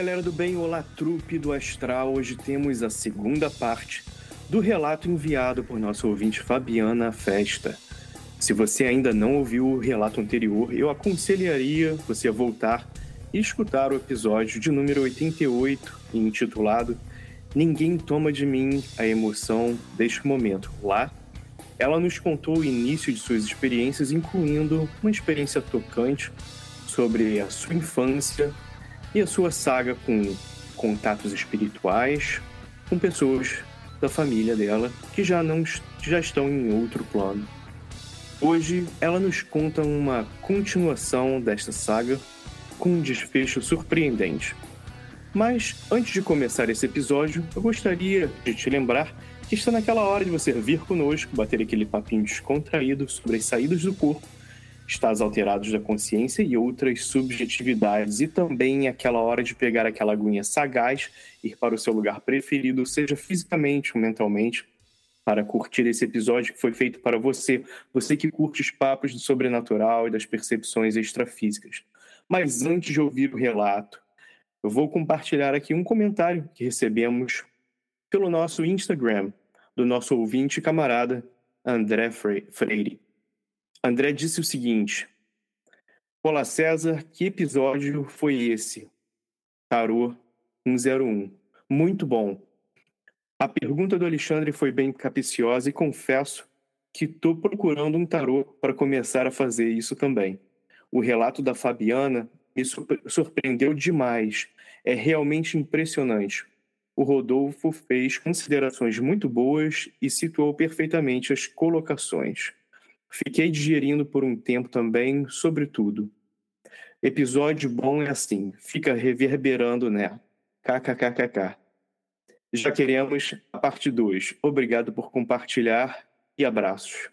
Galera do bem, olá, trupe do Astral. Hoje temos a segunda parte do relato enviado por nosso ouvinte Fabiana Festa. Se você ainda não ouviu o relato anterior, eu aconselharia você a voltar e escutar o episódio de número 88, intitulado Ninguém Toma de Mim a Emoção deste Momento. Lá, ela nos contou o início de suas experiências, incluindo uma experiência tocante sobre a sua infância e a sua saga com contatos espirituais com pessoas da família dela que já não já estão em outro plano. Hoje ela nos conta uma continuação desta saga com um desfecho surpreendente. Mas antes de começar esse episódio, eu gostaria de te lembrar que está naquela hora de você vir conosco, bater aquele papinho descontraído sobre as saídas do corpo estados alterados da consciência e outras subjetividades, e também aquela hora de pegar aquela aguinha sagaz, ir para o seu lugar preferido, seja fisicamente ou mentalmente, para curtir esse episódio que foi feito para você, você que curte os papos do sobrenatural e das percepções extrafísicas. Mas antes de ouvir o relato, eu vou compartilhar aqui um comentário que recebemos pelo nosso Instagram, do nosso ouvinte camarada André Freire. André disse o seguinte: Olá César, que episódio foi esse? Tarô 101. Muito bom. A pergunta do Alexandre foi bem capiciosa e confesso que estou procurando um tarô para começar a fazer isso também. O relato da Fabiana me surpreendeu demais. É realmente impressionante. O Rodolfo fez considerações muito boas e situou perfeitamente as colocações. Fiquei digerindo por um tempo também, sobretudo. Episódio bom é assim, fica reverberando, né? KKKKK. Já queremos a parte 2. Obrigado por compartilhar e abraços.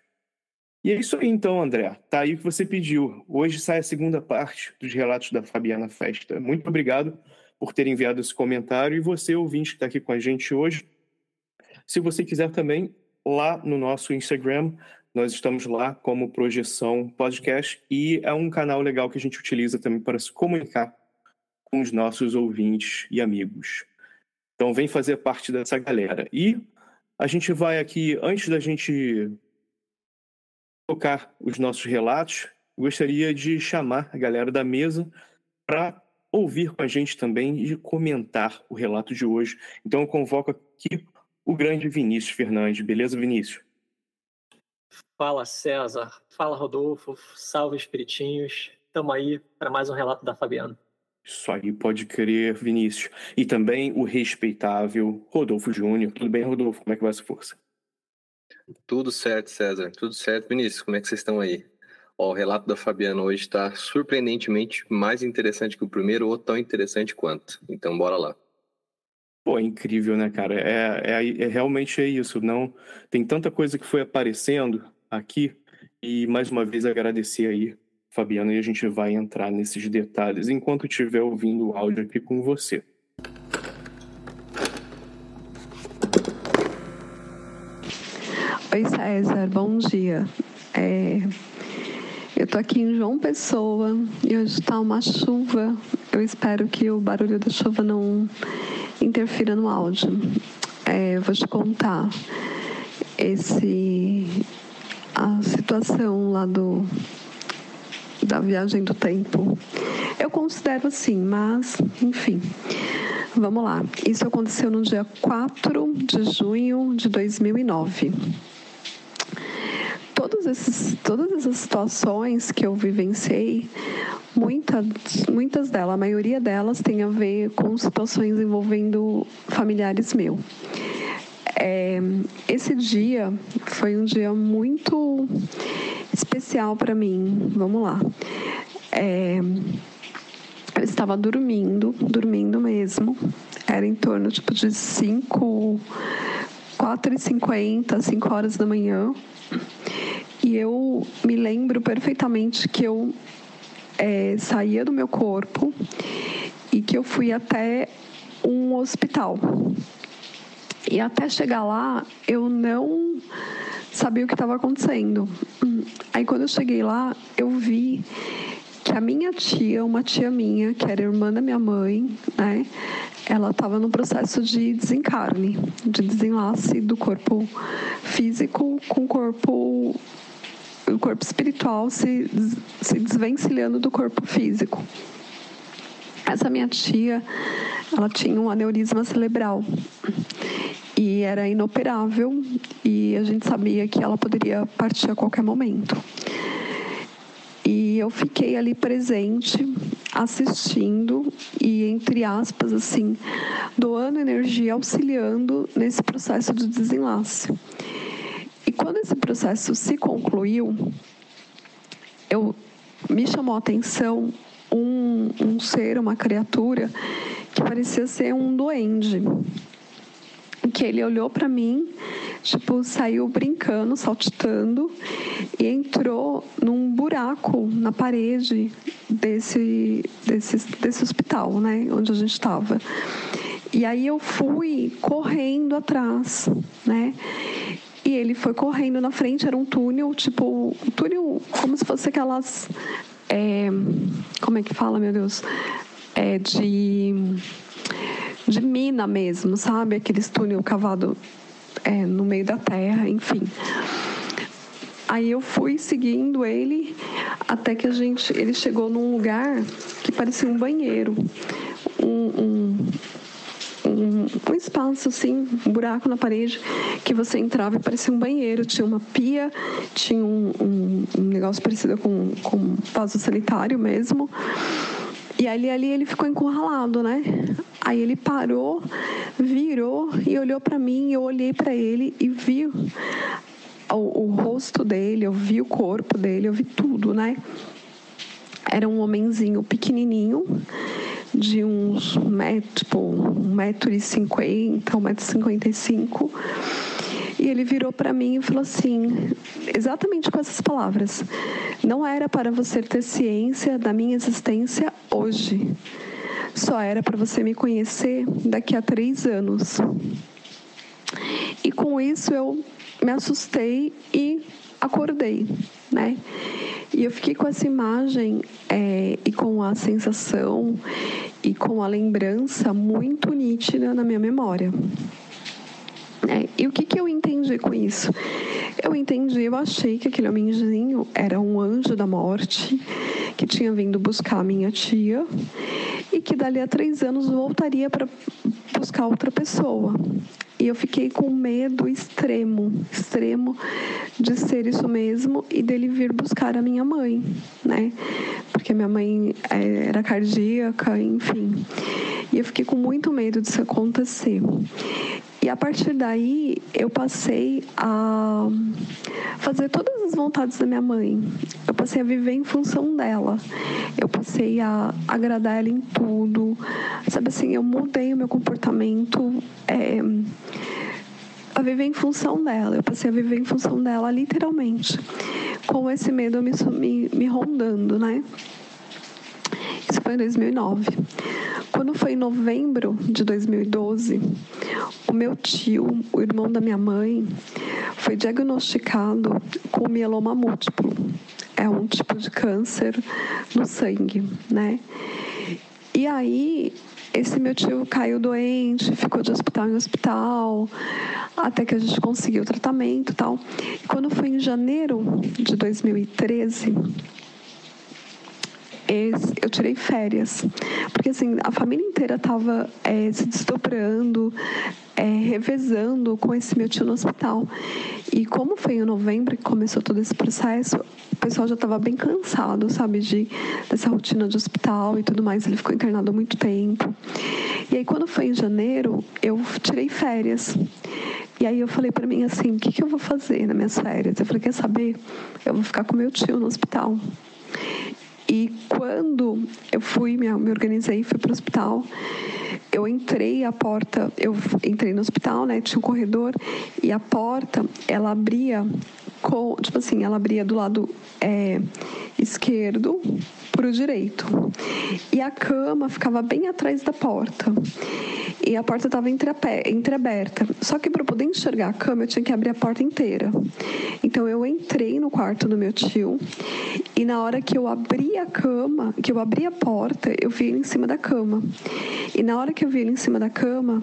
E é isso aí então, André. Tá aí o que você pediu. Hoje sai a segunda parte dos relatos da Fabiana Festa. Muito obrigado por ter enviado esse comentário e você, ouvinte, que está aqui com a gente hoje. Se você quiser também, lá no nosso Instagram, nós estamos lá como Projeção Podcast e é um canal legal que a gente utiliza também para se comunicar com os nossos ouvintes e amigos. Então vem fazer parte dessa galera. E a gente vai aqui, antes da gente tocar os nossos relatos, gostaria de chamar a galera da mesa para ouvir com a gente também e comentar o relato de hoje. Então eu convoco aqui o grande Vinícius Fernandes. Beleza, Vinícius? Fala César, fala Rodolfo, salve espiritinhos. Estamos aí para mais um relato da Fabiana. Isso aí, pode crer, Vinícius. E também o respeitável Rodolfo Júnior. Tudo bem, Rodolfo? Como é que vai essa força? Tudo certo, César. Tudo certo, Vinícius. Como é que vocês estão aí? Ó, o relato da Fabiana hoje está surpreendentemente mais interessante que o primeiro ou tão interessante quanto. Então, bora lá. Pô, é incrível, né, cara? É, é, é, realmente é isso. Não tem tanta coisa que foi aparecendo aqui E mais uma vez agradecer aí, Fabiana, e a gente vai entrar nesses detalhes enquanto estiver ouvindo o áudio aqui com você. Oi, César, bom dia. É, eu tô aqui em João Pessoa e hoje está uma chuva. Eu espero que o barulho da chuva não interfira no áudio. É, vou te contar esse a situação lá do da viagem do tempo. Eu considero assim, mas enfim. Vamos lá. Isso aconteceu no dia 4 de junho de 2009 todos esses, todas essas situações que eu vivenciei, muitas, muitas delas, a maioria delas tem a ver com situações envolvendo familiares meus. É, esse dia foi um dia muito especial para mim. Vamos lá. É, eu estava dormindo, dormindo mesmo. Era em torno tipo de 5, 4 e 50, 5 horas da manhã. E eu me lembro perfeitamente que eu é, saía do meu corpo e que eu fui até um hospital. E até chegar lá, eu não sabia o que estava acontecendo. Aí quando eu cheguei lá, eu vi que a minha tia, uma tia minha, que era irmã da minha mãe, né, ela estava no processo de desencarne, de desenlace do corpo físico com o corpo o corpo espiritual se, se desvencilhando do corpo físico. Essa minha tia, ela tinha um aneurisma cerebral e era inoperável e a gente sabia que ela poderia partir a qualquer momento. E eu fiquei ali presente, assistindo e, entre aspas, assim, doando energia, auxiliando nesse processo de desenlace. E quando esse processo se concluiu, eu me chamou a atenção um, um ser, uma criatura que parecia ser um duende. Que ele olhou para mim, tipo, saiu brincando, saltitando e entrou num buraco na parede desse, desse, desse hospital, né, onde a gente estava. E aí eu fui correndo atrás, né? E ele foi correndo na frente, era um túnel, tipo, um túnel como se fosse aquelas. É, como é que fala, meu Deus? É de. de mina mesmo, sabe? Aqueles túnel cavado é, no meio da terra, enfim. Aí eu fui seguindo ele até que a gente, ele chegou num lugar que parecia um banheiro, um, um, um, um espaço assim, um buraco na parede que você entrava e parecia um banheiro. Tinha uma pia, tinha um, um, um negócio parecido com, com vaso sanitário mesmo. E ali, ali ele ficou encurralado, né? Aí ele parou, virou e olhou para mim. Eu olhei para ele e vi o, o, rosto dele, eu vi o corpo dele, eu vi tudo, né? Era um homenzinho pequenininho de uns metro, tipo, um metro e cinquenta, um metro e cinquenta e cinco. E ele virou para mim e falou assim, exatamente com essas palavras: Não era para você ter ciência da minha existência hoje. Só era para você me conhecer daqui a três anos. E com isso eu me assustei e acordei, né? E eu fiquei com essa imagem é, e com a sensação e com a lembrança muito nítida na minha memória. É, e o que, que eu entendi com isso? Eu entendi, eu achei que aquele homenzinho era um anjo da morte que tinha vindo buscar a minha tia e que dali a três anos voltaria para buscar outra pessoa. E eu fiquei com medo extremo, extremo de ser isso mesmo e dele vir buscar a minha mãe, né? Porque minha mãe é, era cardíaca, enfim. E eu fiquei com muito medo disso acontecer. E a partir daí eu passei a fazer todas as vontades da minha mãe. Eu passei a viver em função dela. Eu passei a agradar ela em tudo. Sabe assim, eu mudei o meu comportamento. É, a viver em função dela. Eu passei a viver em função dela, literalmente, com esse medo me, me, me rondando, né? Isso foi em 2009. Quando foi em novembro de 2012, o meu tio, o irmão da minha mãe, foi diagnosticado com mieloma múltiplo. É um tipo de câncer no sangue, né? E aí, esse meu tio caiu doente, ficou de hospital em hospital, até que a gente conseguiu o tratamento e tal. E quando foi em janeiro de 2013, eu tirei férias. Porque assim, a família inteira estava é, se desdobrando, é, revezando com esse meu tio no hospital. E como foi em novembro que começou todo esse processo, o pessoal já estava bem cansado, sabe, de, dessa rotina de hospital e tudo mais. Ele ficou internado há muito tempo. E aí, quando foi em janeiro, eu tirei férias. E aí eu falei para mim assim, o que, que eu vou fazer nas minhas férias? Eu falei, quer saber? Eu vou ficar com meu tio no hospital. E quando eu fui, me, me organizei, fui para o hospital, eu entrei a porta, eu entrei no hospital, né? Tinha um corredor e a porta, ela abria com, tipo assim, ela abria do lado é, esquerdo para o direito. E a cama ficava bem atrás da porta. E a porta estava entreaberta. Só que para poder enxergar a cama, eu tinha que abrir a porta inteira. Então eu entrei no quarto do meu tio e na hora que eu abri a cama, que eu abri a porta, eu vi ele em cima da cama. E na hora que eu vi ele em cima da cama,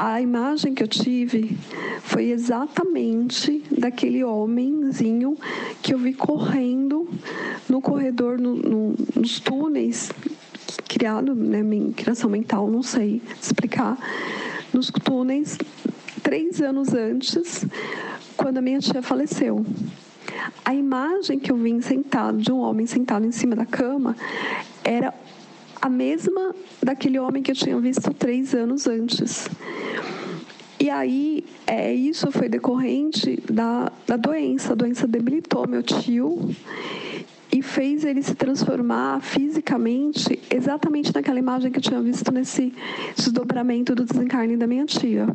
a imagem que eu tive foi exatamente daquele homenzinho que eu vi correndo no corredor, no, no, nos túneis criado, né, criação mental, não sei explicar, nos túneis três anos antes, quando a minha tia faleceu. A imagem que eu vi sentado, de um homem sentado em cima da cama, era a mesma daquele homem que eu tinha visto três anos antes. E aí, é, isso foi decorrente da, da doença. A doença debilitou meu tio e fez ele se transformar fisicamente exatamente naquela imagem que eu tinha visto nesse desdobramento do desencarne da minha tia.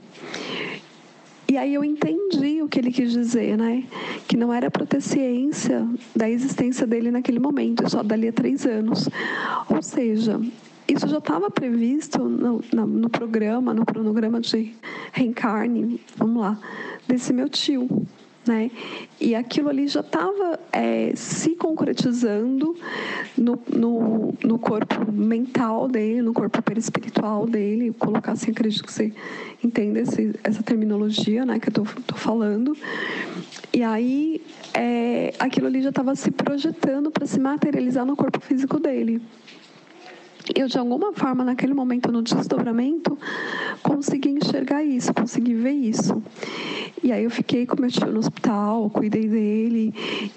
E aí eu entendi o que ele quis dizer, né? Que não era para ter ciência da existência dele naquele momento, só dali a três anos. Ou seja, isso já estava previsto no, no, no, programa, no cronograma de reencarne, vamos lá, desse meu tio. Né? E aquilo ali já estava é, se concretizando no, no, no, corpo mental dele, no corpo perispiritual dele, colocar assim, acredito que você entenda esse, essa terminologia né, que eu estou falando. E aí é, aquilo ali já estava se projetando para se materializar no corpo físico dele eu de alguma forma naquele momento no desdobramento consegui enxergar isso, consegui ver isso. E aí eu fiquei com meu tio no hospital, cuidei dele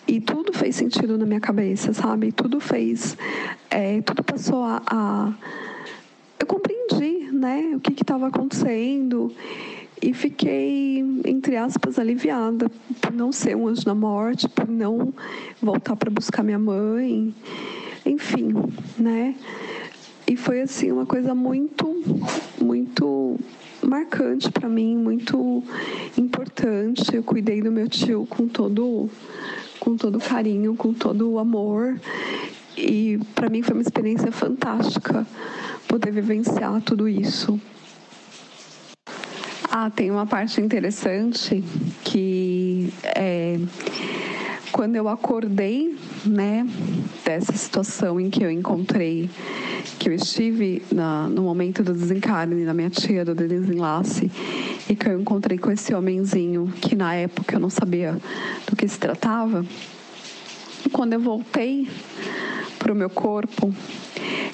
e tudo fez sentido na minha cabeça, sabe? Tudo fez, é, tudo passou a, a, eu compreendi, né? O que estava acontecendo e fiquei entre aspas aliviada por não ser um anjo da morte, por não voltar para buscar minha mãe, enfim, né? E foi assim uma coisa muito, muito marcante para mim, muito importante. Eu cuidei do meu tio com todo com todo carinho, com todo o amor. E para mim foi uma experiência fantástica poder vivenciar tudo isso. Ah, tem uma parte interessante que é quando eu acordei, né, dessa situação em que eu encontrei, que eu estive na, no momento do desencarne da minha tia, do desenlace, e que eu encontrei com esse homenzinho que na época eu não sabia do que se tratava. E quando eu voltei para o meu corpo,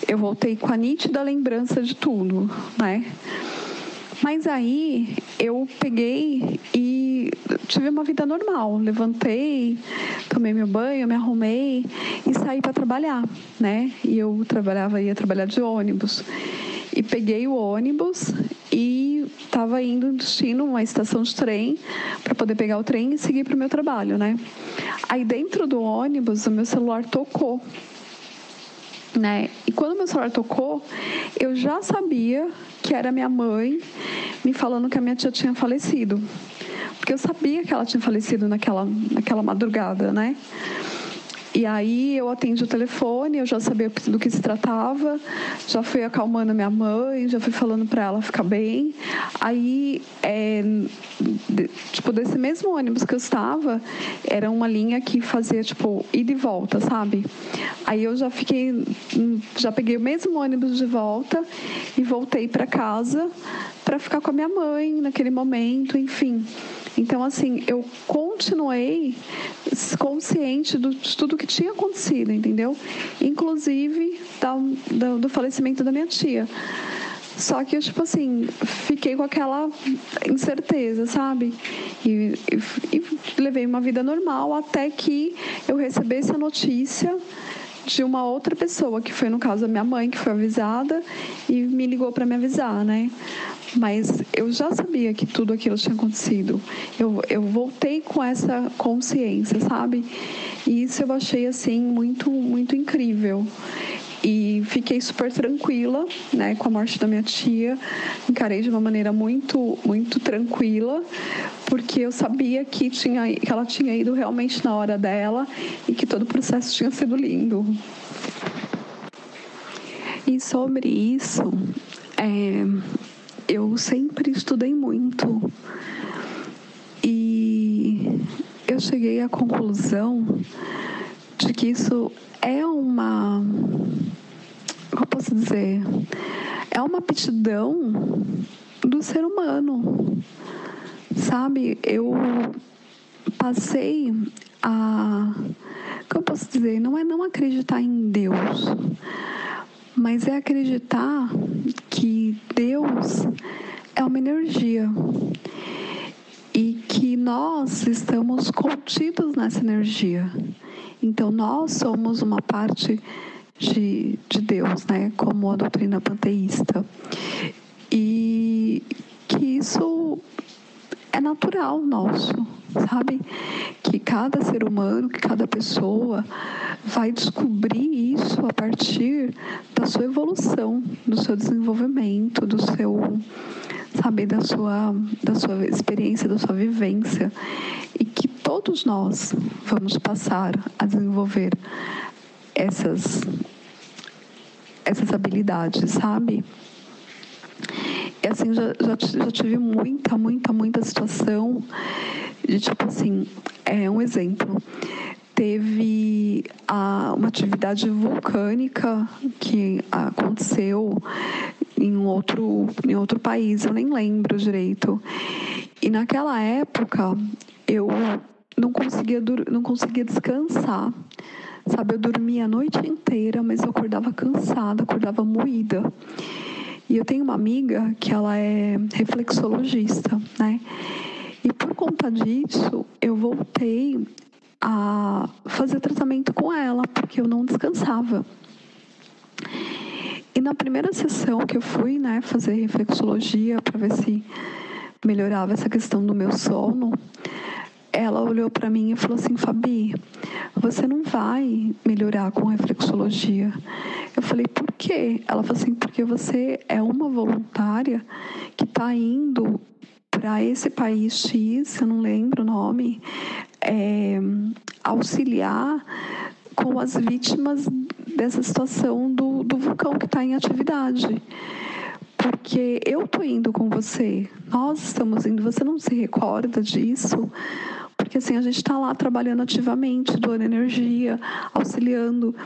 eu voltei com a nítida lembrança de tudo, né? Mas aí eu peguei e tive uma vida normal. Levantei, tomei meu banho, me arrumei e saí para trabalhar, né? E eu trabalhava, ia trabalhar de ônibus. E peguei o ônibus e estava indo no destino, uma estação de trem, para poder pegar o trem e seguir para o meu trabalho, né? Aí dentro do ônibus, o meu celular tocou né? E quando meu celular tocou, eu já sabia que era minha mãe me falando que a minha tia tinha falecido. Porque eu sabia que ela tinha falecido naquela, naquela madrugada, né? E aí eu atendi o telefone, eu já sabia do que se tratava, já fui acalmando minha mãe, já fui falando para ela ficar bem. Aí, é, tipo, desse mesmo ônibus que eu estava, era uma linha que fazia, tipo, ida e volta, sabe? Aí eu já fiquei, já peguei o mesmo ônibus de volta e voltei para casa para ficar com a minha mãe naquele momento, enfim. Então, assim, eu continuei consciente do, de tudo que tinha acontecido, entendeu? Inclusive da, do, falecimento da minha tia. Só que eu, tipo assim, fiquei com aquela incerteza, sabe? E, e, e, levei uma vida normal até que eu recebesse a notícia de uma outra pessoa, que foi no caso a minha mãe, que foi avisada e me ligou para me avisar, né? Mas eu já sabia que tudo aquilo tinha acontecido. Eu, eu voltei com essa consciência, sabe? E isso eu achei assim muito muito incrível e fiquei super tranquila, né, com a morte da minha tia. Encarei de uma maneira muito, muito tranquila, porque eu sabia que tinha, que ela tinha ido realmente na hora dela e que todo o processo tinha sido lindo. E sobre isso, é, eu sempre estudei muito e eu cheguei à conclusão de que isso é uma. Como posso dizer? É uma aptidão do ser humano. Sabe? Eu passei a. Como posso dizer? Não é não acreditar em Deus, mas é acreditar que Deus é uma energia e que nós estamos contidos nessa energia. Então, nós somos uma parte de, de Deus, né? Como a doutrina panteísta. E que isso é natural nosso, sabe? Que cada ser humano, que cada pessoa vai descobrir isso a partir da sua evolução, do seu desenvolvimento, do seu sabe, da sua, da sua experiência, da sua vivência. E que todos nós vamos passar a desenvolver essas, essas habilidades, sabe? E assim, já, já, já tive muita, muita, muita situação de tipo assim, é um exemplo. Teve a, uma atividade vulcânica que aconteceu em outro, em outro país, eu nem lembro direito. E naquela época eu não conseguia, não conseguia descansar. Sabe, eu dormia a noite inteira, mas eu acordava cansada, acordava moída. E eu tenho uma amiga que ela é reflexologista, né? E por conta disso, eu voltei a fazer tratamento com ela, porque eu não descansava. E na primeira sessão que eu fui, né, fazer reflexologia para ver se melhorava essa questão do meu sono, ela olhou para mim e falou assim: Fabi, você não vai melhorar com reflexologia. Eu falei: por quê? Ela falou assim: porque você é uma voluntária que está indo para esse país X, eu não lembro o nome, é, auxiliar com as vítimas dessa situação do, do vulcão que está em atividade. Porque eu tô indo com você, nós estamos indo, você não se recorda disso? Porque assim, a gente está lá trabalhando ativamente, doando energia, auxiliando.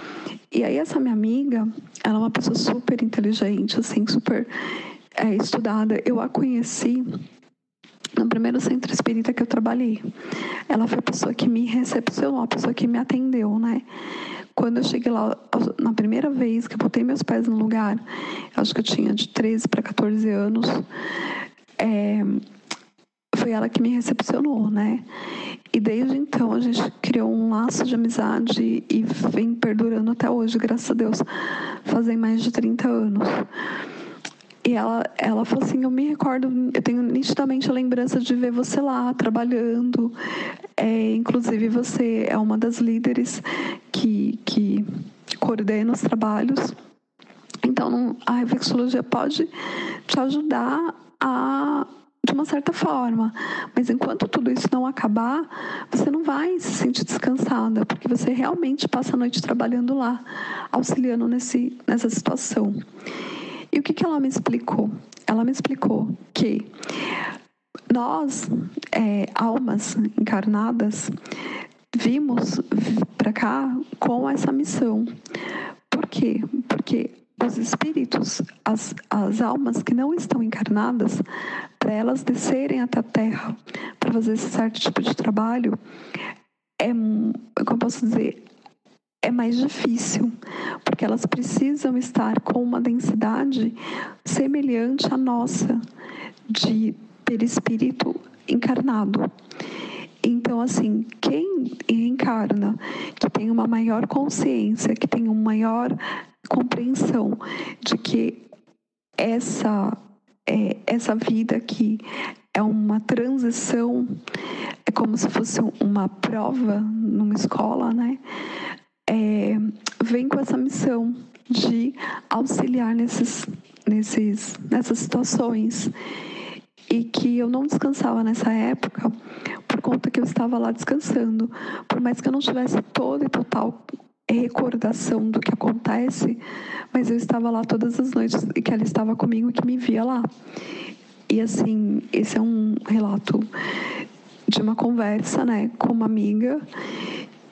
E aí essa minha amiga, ela é uma pessoa super inteligente, assim, super é, estudada. Eu a conheci no primeiro centro espírita que eu trabalhei. Ela foi a pessoa que me recepcionou, a pessoa que me atendeu, né? Quando eu cheguei lá, na primeira vez que eu botei meus pés no lugar, acho que eu tinha de 13 para 14 anos, é, foi ela que me recepcionou, né? E desde então a gente criou um laço de amizade e vem perdurando até hoje, graças a Deus. Fazem mais de 30 anos. E ela, ela falou assim: Eu me recordo, eu tenho nitidamente a lembrança de ver você lá trabalhando. É, inclusive, você é uma das líderes que, que coordena os trabalhos. Então, a reflexologia pode te ajudar a de uma certa forma. Mas enquanto tudo isso não acabar, você não vai se sentir descansada, porque você realmente passa a noite trabalhando lá, auxiliando nesse, nessa situação. E o que, que ela me explicou? Ela me explicou que nós, é, almas encarnadas, vimos para cá com essa missão. Por quê? Porque os espíritos, as, as almas que não estão encarnadas, para elas descerem até a Terra para fazer esse certo tipo de trabalho, é, como posso dizer, é mais difícil, porque elas precisam estar com uma densidade semelhante à nossa, de perispírito encarnado. Então, assim, quem encarna, que tem uma maior consciência, que tem uma maior compreensão de que essa, é, essa vida aqui é uma transição, é como se fosse uma prova numa escola, né? É, vem com essa missão de auxiliar nesses, nesses, nessas situações e que eu não descansava nessa época por conta que eu estava lá descansando. Por mais que eu não tivesse toda e total recordação do que acontece, mas eu estava lá todas as noites e que ela estava comigo e que me via lá. E assim, esse é um relato de uma conversa, né, com uma amiga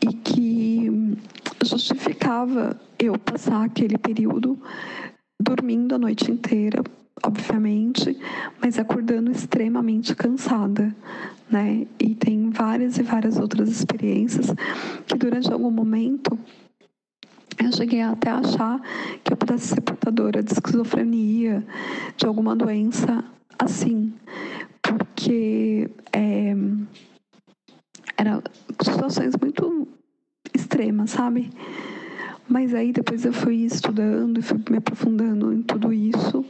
e que justificava eu passar aquele período dormindo a noite inteira obviamente, mas acordando extremamente cansada, né? E tem várias e várias outras experiências que durante algum momento eu cheguei até a achar que eu pudesse ser portadora de esquizofrenia, de alguma doença assim, porque é, eram situações muito extremas, sabe? Mas aí depois eu fui estudando e fui me aprofundando em tudo isso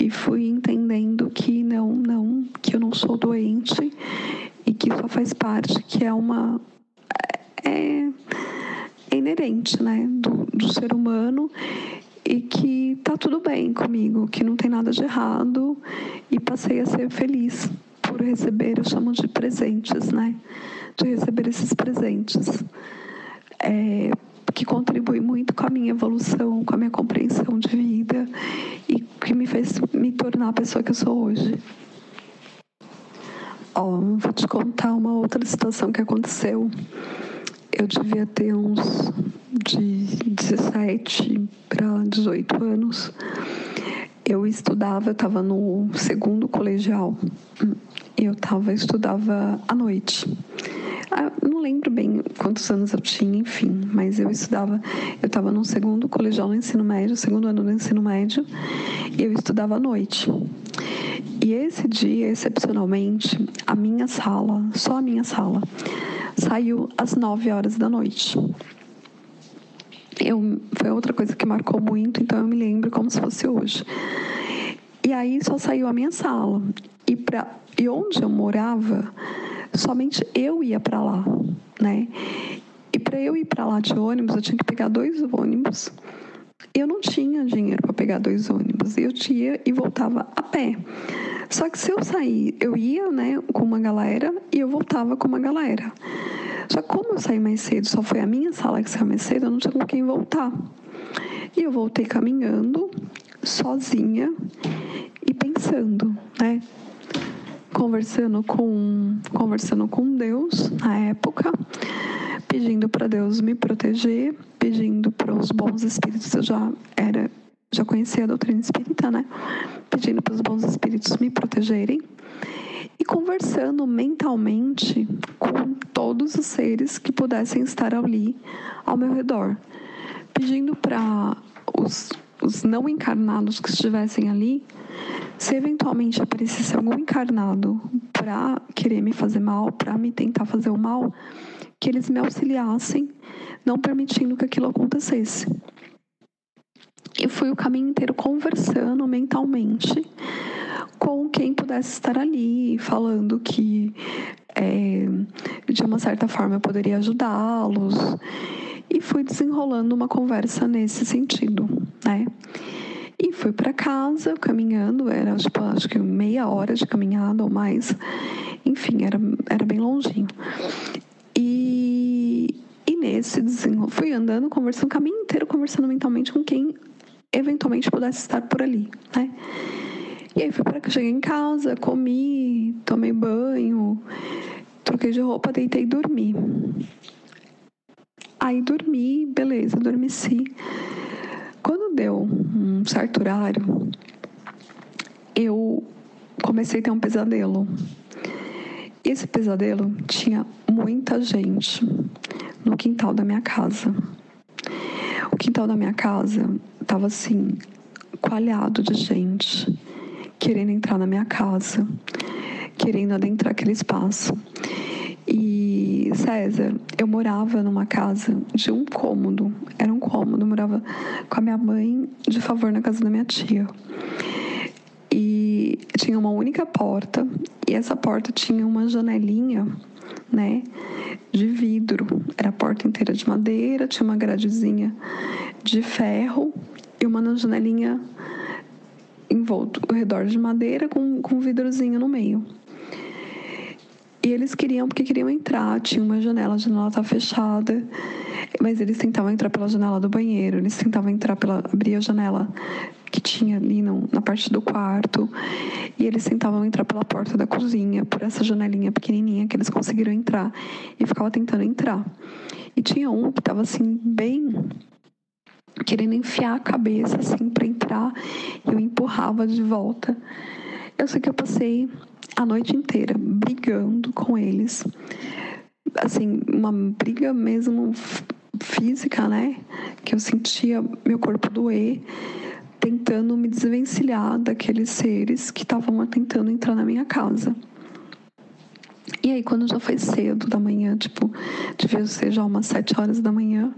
e fui entendendo que não, não, que eu não sou doente e que só faz parte, que é uma é, inerente, né, do, do ser humano e que tá tudo bem comigo, que não tem nada de errado e passei a ser feliz por receber, eu chamo de presentes, né, de receber esses presentes. É, que contribui muito com a minha evolução, com a minha compreensão de vida e que me fez me tornar a pessoa que eu sou hoje. Ó, vou te contar uma outra situação que aconteceu. Eu devia ter uns de 17 para 18 anos. Eu estudava, eu estava no segundo colegial. Eu tava, estudava à noite. Ah, não lembro bem quantos anos eu tinha, enfim, mas eu estudava, eu estava no segundo colegial no ensino médio, segundo ano do ensino médio, e eu estudava à noite. E esse dia, excepcionalmente, a minha sala, só a minha sala, saiu às 9 horas da noite. Eu, foi outra coisa que marcou muito, então eu me lembro como se fosse hoje. E aí só saiu a minha sala. E, pra, e onde eu morava, somente eu ia para lá, né? E para eu ir para lá de ônibus, eu tinha que pegar dois ônibus. Eu não tinha dinheiro para pegar dois ônibus. Eu tinha e voltava a pé. Só que se eu sair, eu ia, né, com uma galera e eu voltava com uma galera. Só que como eu saí mais cedo, só foi a minha sala que saiu mais cedo, eu não tinha com quem voltar. E eu voltei caminhando, sozinha e pensando, né? Conversando com conversando com Deus na época, pedindo para Deus me proteger, pedindo para os bons espíritos, eu já era já conhecia a doutrina espírita, né? Pedindo para os bons espíritos me protegerem e conversando mentalmente com todos os seres que pudessem estar ali ao meu redor, pedindo para os, os não encarnados que estivessem ali se eventualmente aparecesse algum encarnado para querer me fazer mal, para me tentar fazer o mal, que eles me auxiliassem, não permitindo que aquilo acontecesse. E fui o caminho inteiro conversando mentalmente com quem pudesse estar ali, falando que é, de uma certa forma eu poderia ajudá-los. E fui desenrolando uma conversa nesse sentido, né? E fui para casa caminhando, era tipo, acho que meia hora de caminhada ou mais. Enfim, era, era bem longinho. E, e nesse desenrolo, fui andando, conversando o caminho inteiro, conversando mentalmente com quem eventualmente pudesse estar por ali, né? E aí fui que cheguei em casa, comi, tomei banho, troquei de roupa, deitei e dormi. Aí dormi, beleza, adormeci. Quando deu um certo horário, eu comecei a ter um pesadelo. Esse pesadelo tinha muita gente no quintal da minha casa. O quintal da minha casa estava assim, coalhado de gente querendo entrar na minha casa, querendo adentrar aquele espaço. E César, eu morava numa casa de um cômodo, era um cômodo, eu morava com a minha mãe de favor na casa da minha tia. E tinha uma única porta, e essa porta tinha uma janelinha, né, de vidro. Era a porta inteira de madeira, tinha uma gradezinha de ferro e uma janelinha envolto ao redor de madeira com, com um vidrozinho no meio. E eles queriam, porque queriam entrar, tinha uma janela, a janela estava fechada, mas eles tentavam entrar pela janela do banheiro, eles tentavam entrar pela. abrir a janela que tinha ali no, na parte do quarto, e eles tentavam entrar pela porta da cozinha, por essa janelinha pequenininha que eles conseguiram entrar, e ficava tentando entrar. E tinha um que estava assim, bem querendo enfiar a cabeça assim para entrar, e eu empurrava de volta. Eu sei que eu passei a noite inteira brigando com eles. Assim, uma briga mesmo física, né? Que eu sentia meu corpo doer, tentando me desvencilhar daqueles seres que estavam tentando entrar na minha casa. E aí, quando já foi cedo da manhã, tipo, devia ser já umas sete horas da manhã,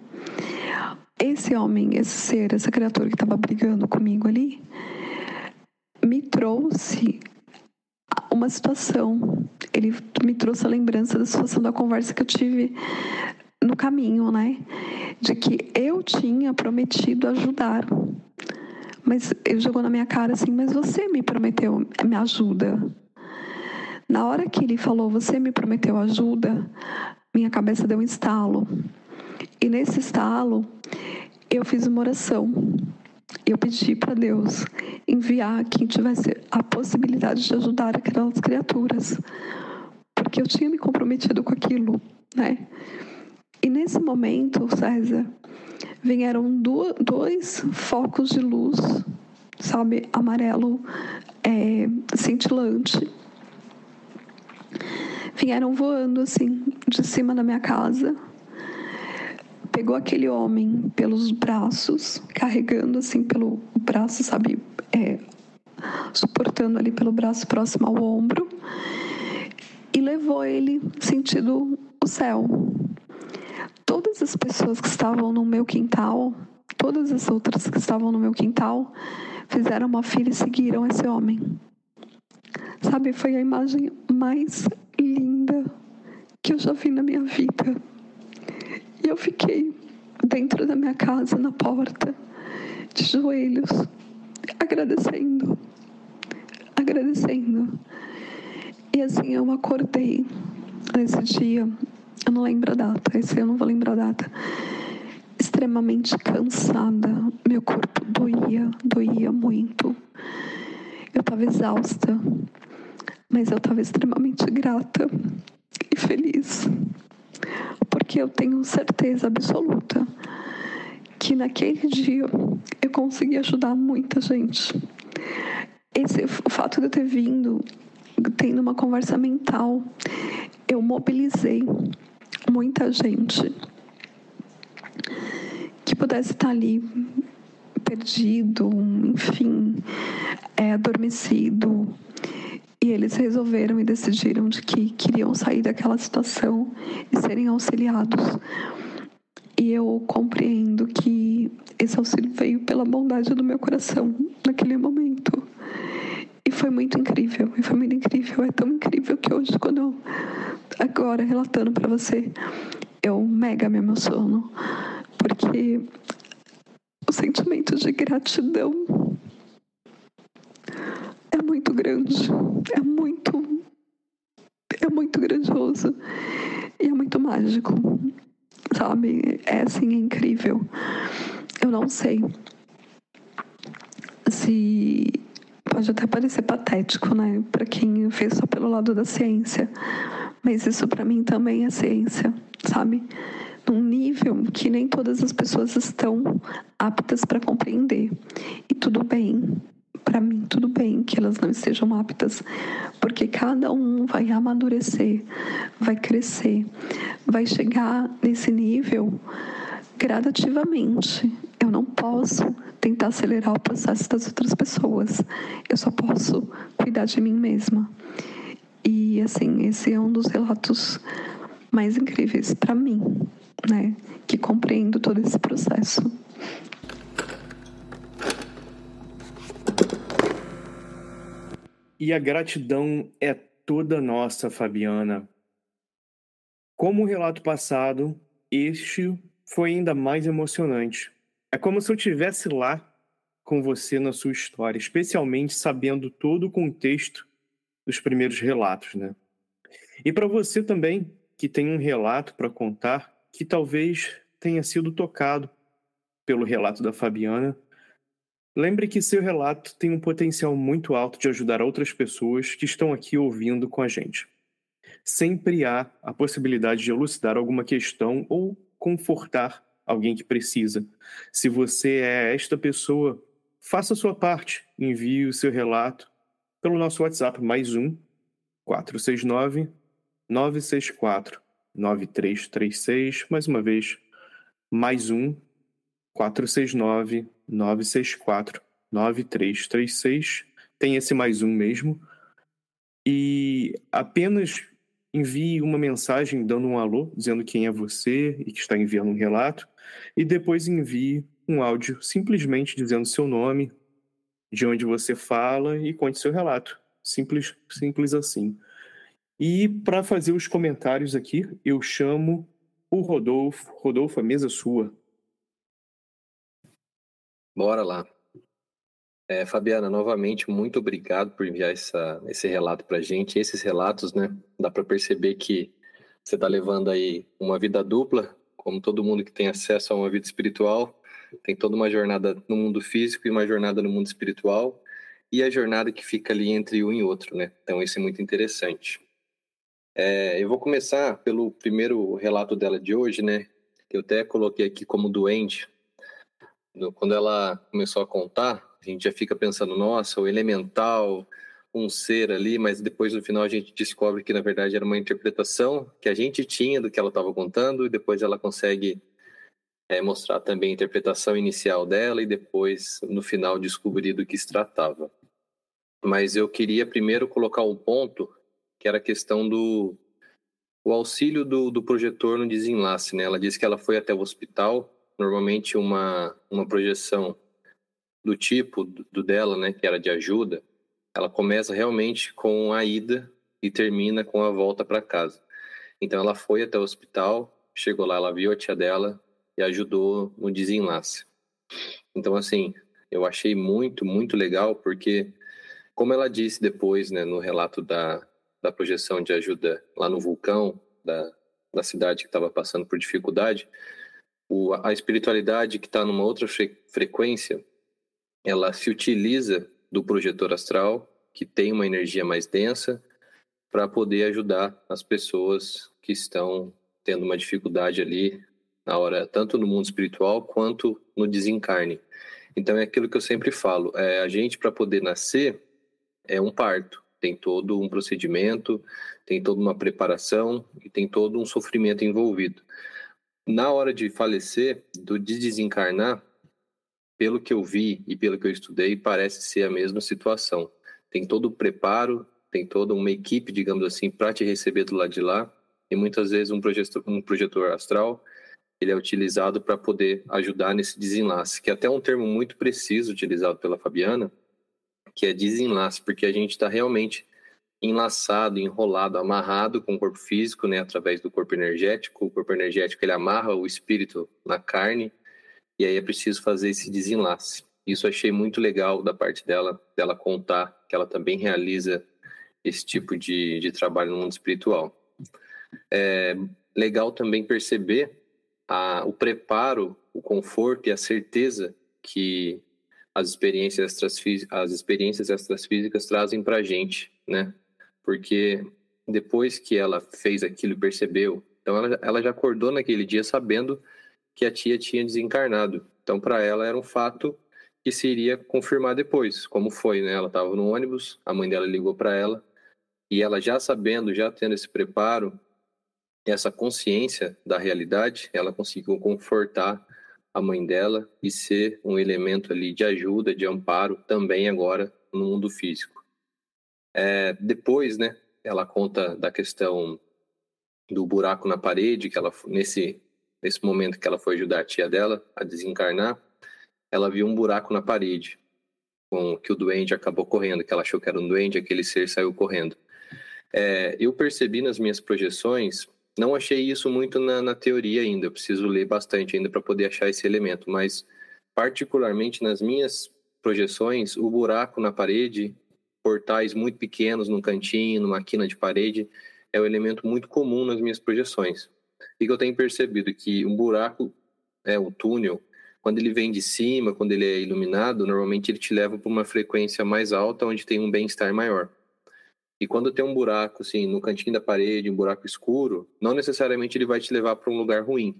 esse homem, esse ser, essa criatura que estava brigando comigo ali, me trouxe uma situação. Ele me trouxe a lembrança da situação da conversa que eu tive no caminho, né? De que eu tinha prometido ajudar. Mas ele jogou na minha cara assim: Mas você me prometeu me ajuda. Na hora que ele falou: Você me prometeu ajuda, minha cabeça deu um estalo. E nesse estalo, eu fiz uma oração. Eu pedi para Deus enviar quem tivesse a possibilidade de ajudar aquelas criaturas, porque eu tinha me comprometido com aquilo, né? E nesse momento, César, vieram dois focos de luz, sabe, amarelo é, cintilante. Vieram voando assim de cima da minha casa pegou aquele homem pelos braços, carregando assim pelo braço, sabe, é, suportando ali pelo braço próximo ao ombro, e levou ele sentido o céu. Todas as pessoas que estavam no meu quintal, todas as outras que estavam no meu quintal, fizeram uma fila e seguiram esse homem. Sabe, foi a imagem mais linda que eu já vi na minha vida. E eu fiquei dentro da minha casa, na porta, de joelhos, agradecendo, agradecendo. E assim eu acordei nesse dia, eu não lembro a data, esse eu não vou lembrar a data, extremamente cansada, meu corpo doía, doía muito. Eu estava exausta, mas eu estava extremamente grata e feliz porque eu tenho certeza absoluta que naquele dia eu consegui ajudar muita gente. Esse, o fato de eu ter vindo, tendo uma conversa mental, eu mobilizei muita gente que pudesse estar ali perdido, enfim, é, adormecido, e eles resolveram e decidiram de que queriam sair daquela situação e serem auxiliados. E eu compreendo que esse auxílio veio pela bondade do meu coração naquele momento. E foi muito incrível, e foi muito incrível. É tão incrível que hoje, quando eu, agora relatando para você, eu mega me emociono, porque o sentimento de gratidão muito grande, é muito, é muito grandioso e é muito mágico, sabe? É assim, é incrível. Eu não sei se pode até parecer patético, né, para quem fez só pelo lado da ciência, mas isso para mim também é ciência, sabe? Num nível que nem todas as pessoas estão aptas para compreender. E tudo bem, para mim tudo bem que elas não estejam aptas, porque cada um vai amadurecer, vai crescer, vai chegar nesse nível gradativamente. Eu não posso tentar acelerar o processo das outras pessoas. Eu só posso cuidar de mim mesma. E assim, esse é um dos relatos mais incríveis para mim, né, que compreendo todo esse processo. E a gratidão é toda nossa, Fabiana. Como o relato passado, este foi ainda mais emocionante. É como se eu estivesse lá com você na sua história, especialmente sabendo todo o contexto dos primeiros relatos, né? E para você também, que tem um relato para contar, que talvez tenha sido tocado pelo relato da Fabiana, Lembre que seu relato tem um potencial muito alto de ajudar outras pessoas que estão aqui ouvindo com a gente. Sempre há a possibilidade de elucidar alguma questão ou confortar alguém que precisa. Se você é esta pessoa, faça a sua parte, envie o seu relato pelo nosso WhatsApp mais um 469 964 9336, mais uma vez, mais um 469 964 9336. Tem esse mais um mesmo. E apenas envie uma mensagem dando um alô, dizendo quem é você e que está enviando um relato. E depois envie um áudio simplesmente dizendo seu nome, de onde você fala e conte seu relato. Simples, simples assim. E para fazer os comentários aqui, eu chamo o Rodolfo. Rodolfo, a mesa é sua. Bora lá. É, Fabiana, novamente, muito obrigado por enviar essa, esse relato para a gente. Esses relatos, né, dá para perceber que você está levando aí uma vida dupla, como todo mundo que tem acesso a uma vida espiritual, tem toda uma jornada no mundo físico e uma jornada no mundo espiritual, e a jornada que fica ali entre um e outro, né? Então, isso é muito interessante. É, eu vou começar pelo primeiro relato dela de hoje, né? Eu até coloquei aqui como doente, quando ela começou a contar, a gente já fica pensando, nossa, o elemental, um ser ali, mas depois no final a gente descobre que na verdade era uma interpretação que a gente tinha do que ela estava contando, e depois ela consegue é, mostrar também a interpretação inicial dela, e depois no final descobrir do que se tratava. Mas eu queria primeiro colocar um ponto, que era a questão do o auxílio do, do projetor no desenlace. Né? Ela disse que ela foi até o hospital normalmente uma, uma projeção do tipo do dela, né, que era de ajuda, ela começa realmente com a ida e termina com a volta para casa. Então ela foi até o hospital, chegou lá, ela viu a tia dela e ajudou no desenlace. Então assim, eu achei muito, muito legal porque como ela disse depois, né, no relato da, da projeção de ajuda lá no vulcão da, da cidade que estava passando por dificuldade, o, a espiritualidade que está numa outra fre frequência, ela se utiliza do projetor astral, que tem uma energia mais densa, para poder ajudar as pessoas que estão tendo uma dificuldade ali na hora, tanto no mundo espiritual quanto no desencarne. Então é aquilo que eu sempre falo, é a gente para poder nascer é um parto, tem todo um procedimento, tem toda uma preparação e tem todo um sofrimento envolvido na hora de falecer, do de desencarnar, pelo que eu vi e pelo que eu estudei, parece ser a mesma situação. Tem todo o preparo, tem toda uma equipe, digamos assim, para te receber do lado de lá. E muitas vezes um projetor, um projetor astral ele é utilizado para poder ajudar nesse desenlace, que é até um termo muito preciso utilizado pela Fabiana, que é desenlace, porque a gente está realmente enlaçado, enrolado, amarrado com o corpo físico, né, através do corpo energético. O corpo energético ele amarra o espírito na carne e aí é preciso fazer esse desenlace. Isso achei muito legal da parte dela, dela contar que ela também realiza esse tipo de, de trabalho no mundo espiritual. É legal também perceber a, o preparo, o conforto e a certeza que as experiências extrafísicas, as experiências extrafísicas trazem para a gente, né? Porque depois que ela fez aquilo e percebeu, então ela, ela já acordou naquele dia sabendo que a tia tinha desencarnado. Então para ela era um fato que se iria confirmar depois, como foi, né? Ela estava no ônibus, a mãe dela ligou para ela e ela já sabendo, já tendo esse preparo, essa consciência da realidade, ela conseguiu confortar a mãe dela e ser um elemento ali de ajuda, de amparo também agora no mundo físico. É, depois, né, ela conta da questão do buraco na parede, que ela nesse nesse momento que ela foi ajudar a tia dela a desencarnar, ela viu um buraco na parede, com que o duende acabou correndo, que ela achou que era um duende, aquele ser saiu correndo. É, eu percebi nas minhas projeções não achei isso muito na, na teoria ainda, eu preciso ler bastante ainda para poder achar esse elemento, mas particularmente nas minhas projeções, o buraco na parede, portais muito pequenos num cantinho, numa quina de parede, é um elemento muito comum nas minhas projeções. E que eu tenho percebido que um buraco, é um túnel, quando ele vem de cima, quando ele é iluminado, normalmente ele te leva para uma frequência mais alta, onde tem um bem-estar maior. E quando tem um buraco, assim, no cantinho da parede, um buraco escuro, não necessariamente ele vai te levar para um lugar ruim,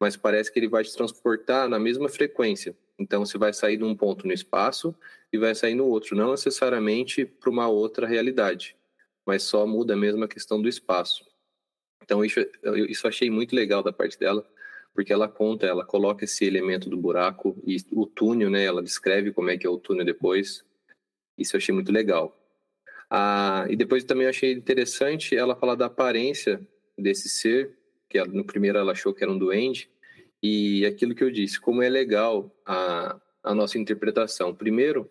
mas parece que ele vai te transportar na mesma frequência. Então, você vai sair de um ponto no espaço e vai sair no outro, não necessariamente para uma outra realidade, mas só muda mesmo a questão do espaço. Então, isso, isso eu achei muito legal da parte dela, porque ela conta, ela coloca esse elemento do buraco e o túnel, né? Ela descreve como é que é o túnel depois. Isso eu achei muito legal. Ah, e depois também eu achei interessante ela falar da aparência desse ser, que ela, no primeiro ela achou que era um duende, e aquilo que eu disse, como é legal a, a nossa interpretação. Primeiro,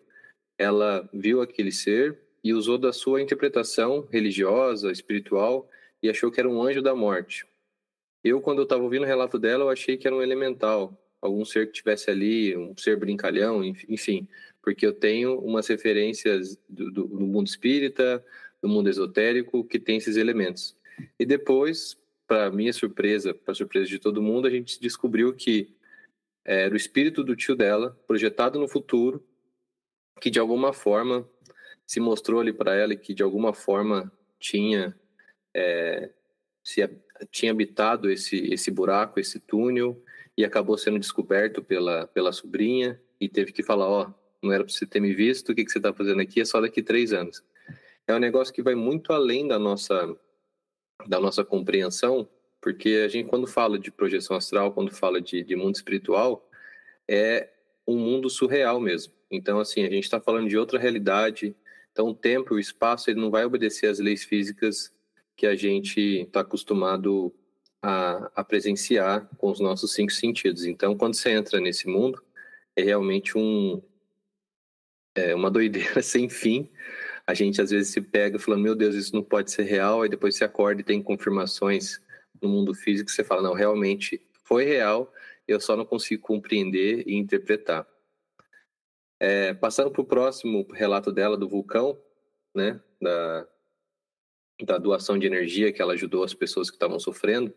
ela viu aquele ser e usou da sua interpretação religiosa, espiritual, e achou que era um anjo da morte. Eu, quando eu estava ouvindo o relato dela, eu achei que era um elemental, algum ser que tivesse ali, um ser brincalhão, enfim porque eu tenho umas referências do, do, do mundo espírita, do mundo esotérico, que tem esses elementos. E depois, para minha surpresa, para surpresa de todo mundo, a gente descobriu que era o espírito do tio dela, projetado no futuro, que de alguma forma se mostrou ali para ela e que de alguma forma tinha é, se tinha habitado esse esse buraco, esse túnel e acabou sendo descoberto pela pela sobrinha e teve que falar, ó, não era para você ter me visto, o que, que você está fazendo aqui, é só daqui três anos. É um negócio que vai muito além da nossa, da nossa compreensão, porque a gente, quando fala de projeção astral, quando fala de, de mundo espiritual, é um mundo surreal mesmo. Então, assim, a gente está falando de outra realidade, então o tempo o espaço ele não vai obedecer às leis físicas que a gente está acostumado a, a, presenciar com os nossos cinco sentidos. Então, quando você entra nesse mundo, é realmente um, é uma doideira sem fim. A gente às vezes se pega falando, meu Deus, isso não pode ser real, aí depois você acorda e tem confirmações no mundo físico, você fala, não, realmente foi real, eu só não consigo compreender e interpretar. É, passando para o próximo relato dela do vulcão, né, da, da doação de energia que ela ajudou as pessoas que estavam sofrendo,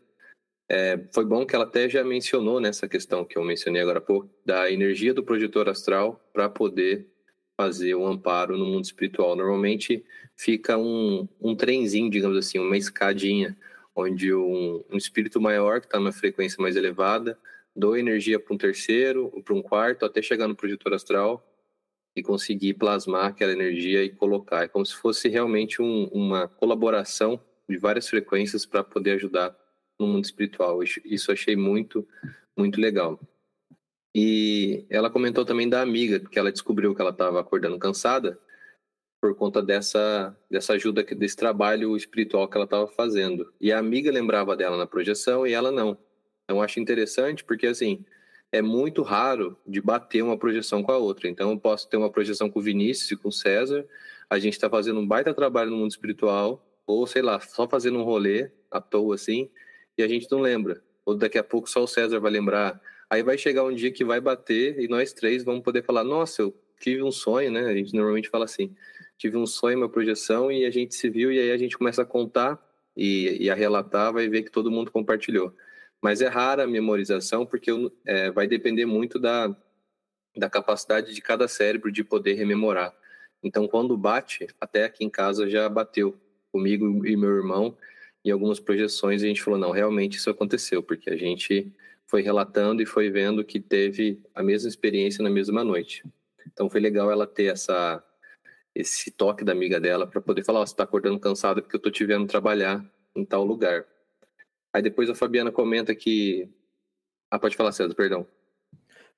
é, foi bom que ela até já mencionou nessa questão que eu mencionei agora há pouco, da energia do projetor astral para poder fazer o amparo no mundo espiritual. Normalmente fica um, um trenzinho, digamos assim, uma escadinha, onde um, um espírito maior, que está numa frequência mais elevada, doa energia para um terceiro, para um quarto, até chegar no projetor astral e conseguir plasmar aquela energia e colocar. É como se fosse realmente um, uma colaboração de várias frequências para poder ajudar no mundo espiritual. Isso achei muito, muito legal. E ela comentou também da amiga, que ela descobriu que ela estava acordando cansada por conta dessa, dessa ajuda, desse trabalho espiritual que ela estava fazendo. E a amiga lembrava dela na projeção e ela não. Então, acho interessante porque, assim, é muito raro de bater uma projeção com a outra. Então, eu posso ter uma projeção com o Vinícius e com o César, a gente está fazendo um baita trabalho no mundo espiritual, ou sei lá, só fazendo um rolê à toa assim, e a gente não lembra. Ou daqui a pouco só o César vai lembrar Aí vai chegar um dia que vai bater e nós três vamos poder falar: Nossa, eu tive um sonho, né? A gente normalmente fala assim: tive um sonho, uma projeção, e a gente se viu, e aí a gente começa a contar e, e a relatar, vai ver que todo mundo compartilhou. Mas é rara a memorização, porque é, vai depender muito da, da capacidade de cada cérebro de poder rememorar. Então, quando bate, até aqui em casa já bateu comigo e meu irmão, em algumas projeções a gente falou: não, realmente isso aconteceu, porque a gente foi relatando e foi vendo que teve a mesma experiência na mesma noite. Então foi legal ela ter essa esse toque da amiga dela para poder falar: oh, você está acordando cansada porque eu estou te vendo trabalhar em tal lugar. Aí depois a Fabiana comenta que. Ah, pode falar, César, perdão.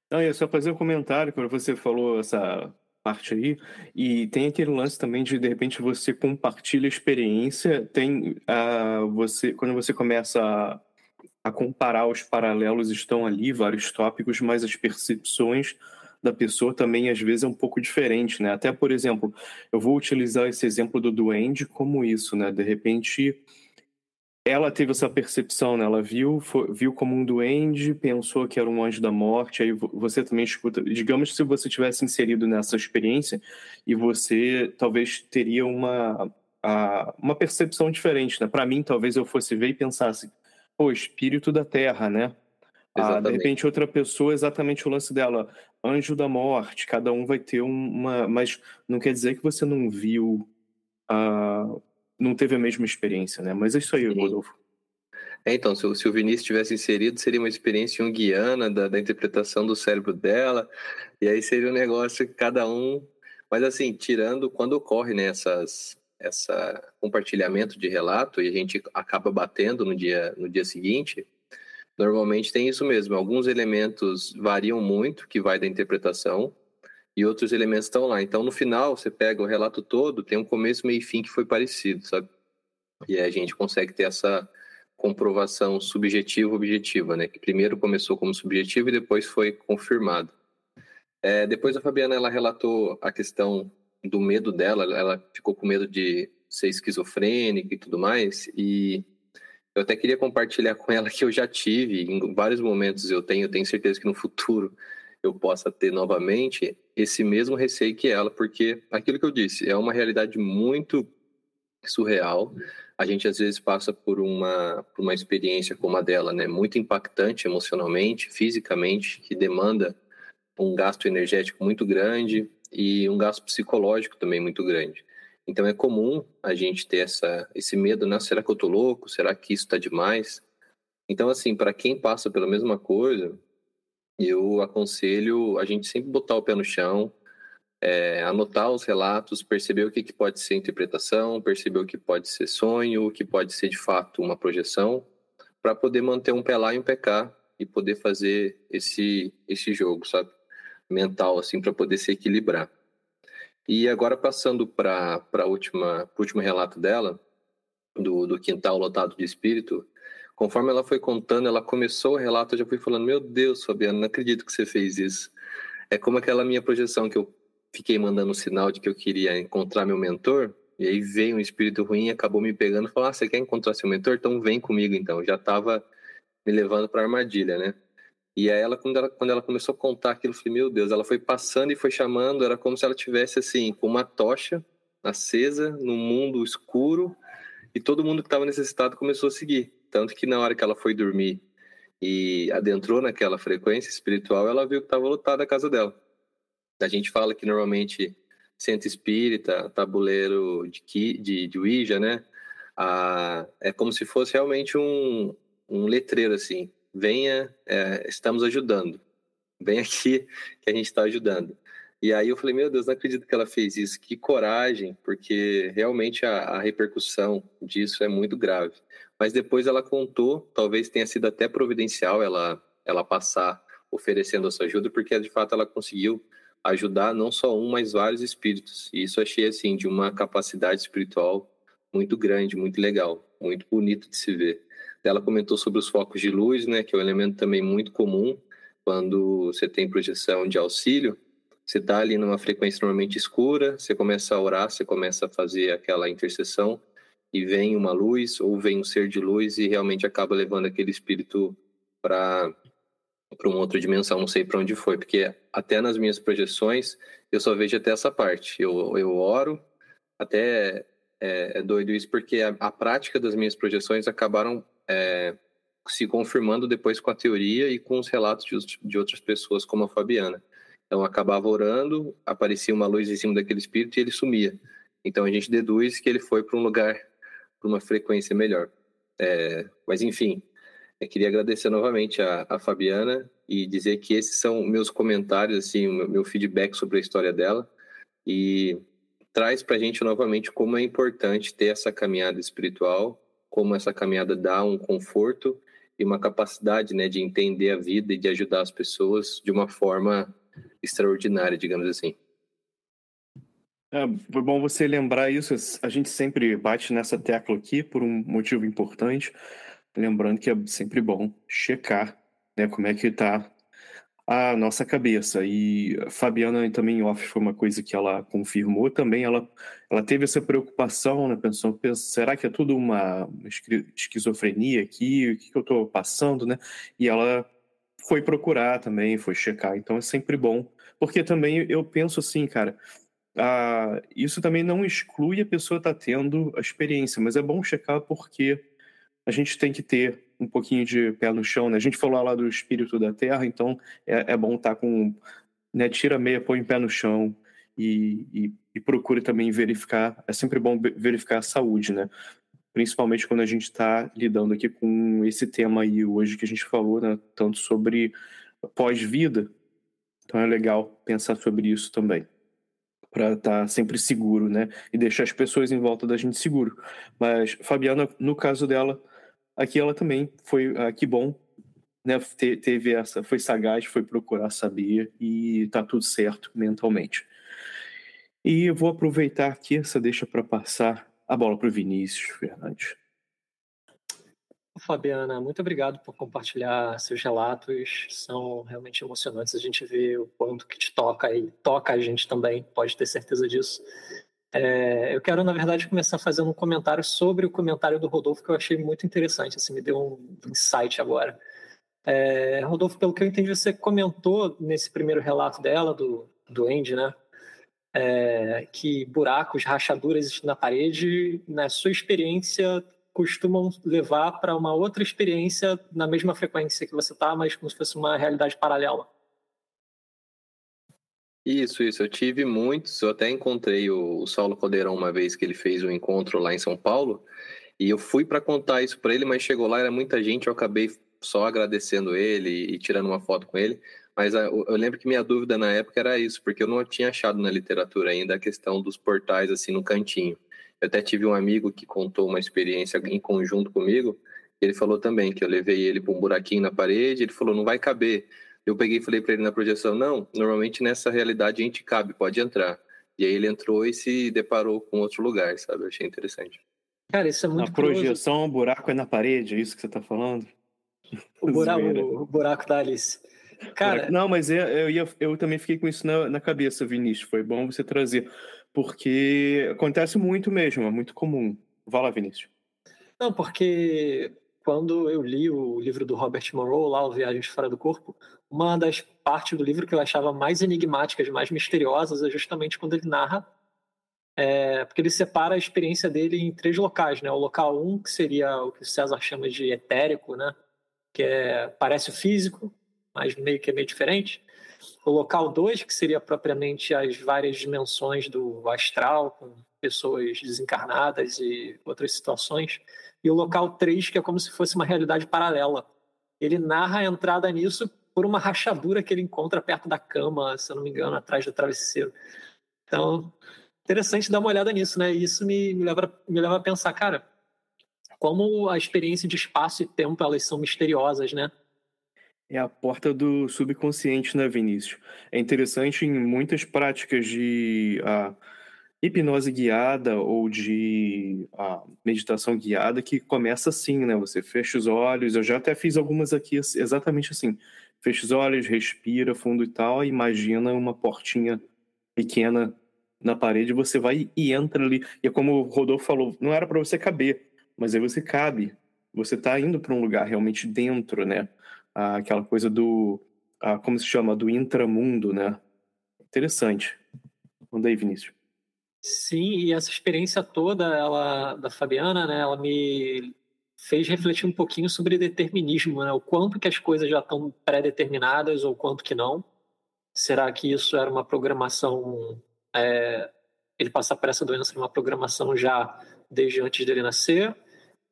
Não, ia só fazer um comentário quando você falou essa parte aí. E tem aquele lance também de, de repente, você compartilha a experiência. Tem uh, você quando você começa a, a comparar os paralelos, estão ali vários tópicos, mas as percepções da pessoa também às vezes é um pouco diferente, né? Até, por exemplo, eu vou utilizar esse exemplo do duende como isso, né? De repente, ela teve essa percepção, né? Ela viu, foi, viu como um duende, pensou que era um anjo da morte, aí você também escuta. Digamos se você tivesse inserido nessa experiência e você talvez teria uma, a, uma percepção diferente, né? Para mim, talvez eu fosse ver e pensasse, pô, espírito da terra, né? Ah, de repente, outra pessoa, exatamente o lance dela, anjo da morte, cada um vai ter uma. Mas não quer dizer que você não viu, uh, não teve a mesma experiência, né? Mas é isso aí, Sim. Rodolfo. É, então, se, se, o Vinícius tivesse inserido, seria uma experiência junguiana da, da interpretação do cérebro dela, e aí seria um negócio que cada um. Mas assim, tirando quando ocorre né, essas, essa compartilhamento de relato e a gente acaba batendo no dia, no dia seguinte, Normalmente tem isso mesmo. Alguns elementos variam muito, que vai da interpretação, e outros elementos estão lá. Então, no final, você pega o relato todo, tem um começo, meio e fim que foi parecido, sabe? E aí a gente consegue ter essa comprovação subjetiva-objetiva, né? Que primeiro começou como subjetivo e depois foi confirmado. É, depois a Fabiana ela relatou a questão do medo dela, ela ficou com medo de ser esquizofrênica e tudo mais, e eu até queria compartilhar com ela que eu já tive, em vários momentos eu tenho, eu tenho certeza que no futuro eu possa ter novamente esse mesmo receio que ela, porque aquilo que eu disse é uma realidade muito surreal. A gente às vezes passa por uma, por uma experiência como a dela, né, muito impactante emocionalmente, fisicamente, que demanda um gasto energético muito grande e um gasto psicológico também muito grande. Então é comum a gente ter essa, esse medo, né? Será que eu tô louco? Será que isso está demais? Então, assim, para quem passa pela mesma coisa, eu aconselho a gente sempre botar o pé no chão, é, anotar os relatos, perceber o que, que pode ser interpretação, perceber o que pode ser sonho, o que pode ser de fato uma projeção, para poder manter um pé lá e um pé cá e poder fazer esse, esse jogo, sabe? Mental, assim, para poder se equilibrar. E agora passando para o último relato dela, do, do quintal lotado de espírito, conforme ela foi contando, ela começou o relato, eu já fui falando, meu Deus, Fabiana, não acredito que você fez isso. É como aquela minha projeção que eu fiquei mandando um sinal de que eu queria encontrar meu mentor, e aí veio um espírito ruim acabou me pegando e falou, ah, você quer encontrar seu mentor? Então vem comigo então. Já estava me levando para a armadilha, né? E aí ela quando, ela, quando ela começou a contar aquilo, eu falei, meu Deus, ela foi passando e foi chamando, era como se ela tivesse assim, com uma tocha acesa no mundo escuro, e todo mundo que estava necessitado começou a seguir. Tanto que na hora que ela foi dormir e adentrou naquela frequência espiritual, ela viu que estava lotada a casa dela. A gente fala que normalmente centro espírita, tabuleiro de, de, de Ouija, né? Ah, é como se fosse realmente um, um letreiro assim venha, é, estamos ajudando. Vem aqui que a gente está ajudando. E aí eu falei, meu Deus, não acredito que ela fez isso. Que coragem, porque realmente a, a, repercussão disso é muito grave. Mas depois ela contou, talvez tenha sido até providencial ela, ela passar oferecendo essa ajuda, porque de fato ela conseguiu ajudar não só um, mas vários espíritos. E isso achei assim de uma capacidade espiritual muito grande, muito legal, muito bonito de se ver. Ela comentou sobre os focos de luz, né, que é um elemento também muito comum quando você tem projeção de auxílio. Você está ali numa frequência normalmente escura, você começa a orar, você começa a fazer aquela intercessão e vem uma luz ou vem um ser de luz e realmente acaba levando aquele espírito para para uma outra dimensão, não sei para onde foi, porque até nas minhas projeções eu só vejo até essa parte. Eu, eu oro, até é, é doido isso, porque a, a, prática das minhas projeções acabaram é, se confirmando depois com a teoria e com os relatos de, de outras pessoas, como a Fabiana. Então, acabava orando, aparecia uma luz em cima daquele espírito e ele sumia. Então, a gente deduz que ele foi para um lugar, para uma frequência melhor. É, mas, enfim, eu queria agradecer novamente a, a, Fabiana e dizer que esses são meus comentários, assim, meu, meu feedback sobre a história dela e traz para a gente novamente como é importante ter essa caminhada espiritual, como essa caminhada dá um conforto e uma capacidade, né, de entender a vida e de ajudar as pessoas de uma forma extraordinária, digamos assim. É, foi bom você lembrar isso. A gente sempre bate nessa tecla aqui por um motivo importante. Lembrando que é sempre bom checar né, como é que está a nossa cabeça. E a Fabiana também off foi uma coisa que ela confirmou também. Ela, ela teve essa preocupação, né, pensou, será que é tudo uma esquizofrenia aqui? O que, que eu estou passando, né? E ela foi procurar também, foi checar. Então é sempre bom. Porque também eu penso assim, cara, ah, isso também não exclui a pessoa estar tá tendo a experiência, mas é bom checar porque a gente tem que ter um pouquinho de pé no chão, né? A gente falou lá do espírito da terra, então é, é bom estar tá com, né? Tira meia, põe o pé no chão e, e, e procure também verificar. É sempre bom verificar a saúde, né? Principalmente quando a gente está lidando aqui com esse tema aí hoje que a gente falou, né? Tanto sobre pós-vida. Então é legal pensar sobre isso também para estar tá sempre seguro, né? E deixar as pessoas em volta da gente seguro. Mas Fabiana, no caso dela, Aqui ela também foi, ah, que bom, né? Te, teve essa, foi sagaz, foi procurar saber e tá tudo certo mentalmente. E eu vou aproveitar aqui essa deixa para passar a bola para o Vinícius Fernandes. Fabiana, muito obrigado por compartilhar seus relatos. São realmente emocionantes. A gente vê o quanto que te toca e toca a gente também, pode ter certeza disso. É, eu quero, na verdade, começar fazendo um comentário sobre o comentário do Rodolfo, que eu achei muito interessante, assim, me deu um insight agora. É, Rodolfo, pelo que eu entendi, você comentou nesse primeiro relato dela, do, do Andy, né? É, que buracos, rachaduras na parede, na sua experiência, costumam levar para uma outra experiência na mesma frequência que você está, mas como se fosse uma realidade paralela. Isso, isso. Eu tive muitos. Eu até encontrei o, o Saulo Caldeirão uma vez que ele fez um encontro lá em São Paulo. E eu fui para contar isso para ele, mas chegou lá, era muita gente. Eu acabei só agradecendo ele e tirando uma foto com ele. Mas ah, eu lembro que minha dúvida na época era isso, porque eu não tinha achado na literatura ainda a questão dos portais assim no cantinho. Eu até tive um amigo que contou uma experiência em conjunto comigo. Ele falou também que eu levei ele para um buraquinho na parede. Ele falou: não vai caber eu peguei e falei para ele na projeção: não, normalmente nessa realidade a gente cabe, pode entrar. E aí ele entrou e se deparou com outro lugar, sabe? Eu achei interessante. Cara, isso é muito Na projeção, curioso. o buraco é na parede, é isso que você tá falando? O buraco, o buraco da Alice. Cara, não, mas eu, eu, eu também fiquei com isso na, na cabeça, Vinícius. Foi bom você trazer, porque acontece muito mesmo, é muito comum. Vá lá, Vinícius. Não, porque quando eu li o livro do Robert Monroe, lá, O Viagens Fora do Corpo, uma das partes do livro que eu achava mais enigmáticas, mais misteriosas, é justamente quando ele narra, é, porque ele separa a experiência dele em três locais, né? O local um, que seria o que o César chama de etérico, né? Que é, parece o físico, mas meio que é meio diferente. O local dois, que seria propriamente as várias dimensões do astral, com pessoas desencarnadas e outras situações e o local 3, que é como se fosse uma realidade paralela. Ele narra a entrada nisso por uma rachadura que ele encontra perto da cama, se eu não me engano, atrás do travesseiro. Então, interessante dar uma olhada nisso, né? E isso me, me, leva, me leva a pensar, cara, como a experiência de espaço e tempo elas são misteriosas, né? É a porta do subconsciente, né, Vinícius? É interessante em muitas práticas de. Uh hipnose guiada ou de ah, meditação guiada que começa assim, né? Você fecha os olhos, eu já até fiz algumas aqui exatamente assim. Fecha os olhos, respira fundo e tal, imagina uma portinha pequena na parede, você vai e entra ali. E é como o Rodolfo falou, não era para você caber, mas aí você cabe. Você está indo para um lugar realmente dentro, né? Aquela coisa do, como se chama, do intramundo, né? Interessante. Manda aí, Vinícius. Sim, e essa experiência toda, ela da Fabiana, né, ela me fez refletir um pouquinho sobre determinismo, né? O quanto que as coisas já estão pré-determinadas ou quanto que não. Será que isso era uma programação? É, ele passar por essa doença uma programação já desde antes dele nascer?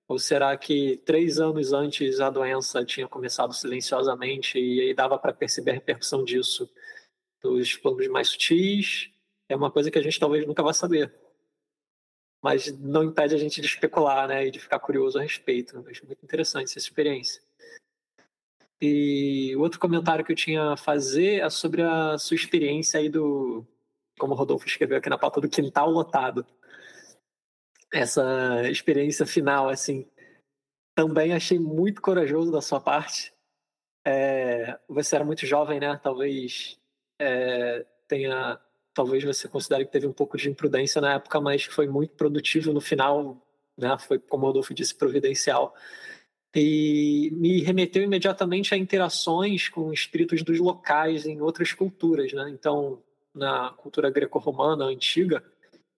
Ou será que três anos antes a doença tinha começado silenciosamente e aí dava para perceber a repercussão disso dos planos mais sutis? É uma coisa que a gente talvez nunca vá saber. Mas não impede a gente de especular né, e de ficar curioso a respeito. Eu acho muito interessante essa experiência. E outro comentário que eu tinha a fazer é sobre a sua experiência aí do, como o Rodolfo escreveu aqui na pauta, do quintal lotado essa experiência final, assim, também achei muito corajoso da sua parte. É, você era muito jovem, né? Talvez é, tenha, talvez você considere que teve um pouco de imprudência na época, mas foi muito produtivo no final, né? Foi como o Rodolfo disse, providencial. E me remeteu imediatamente a interações com espíritos dos locais em outras culturas, né? Então, na cultura greco-romana antiga,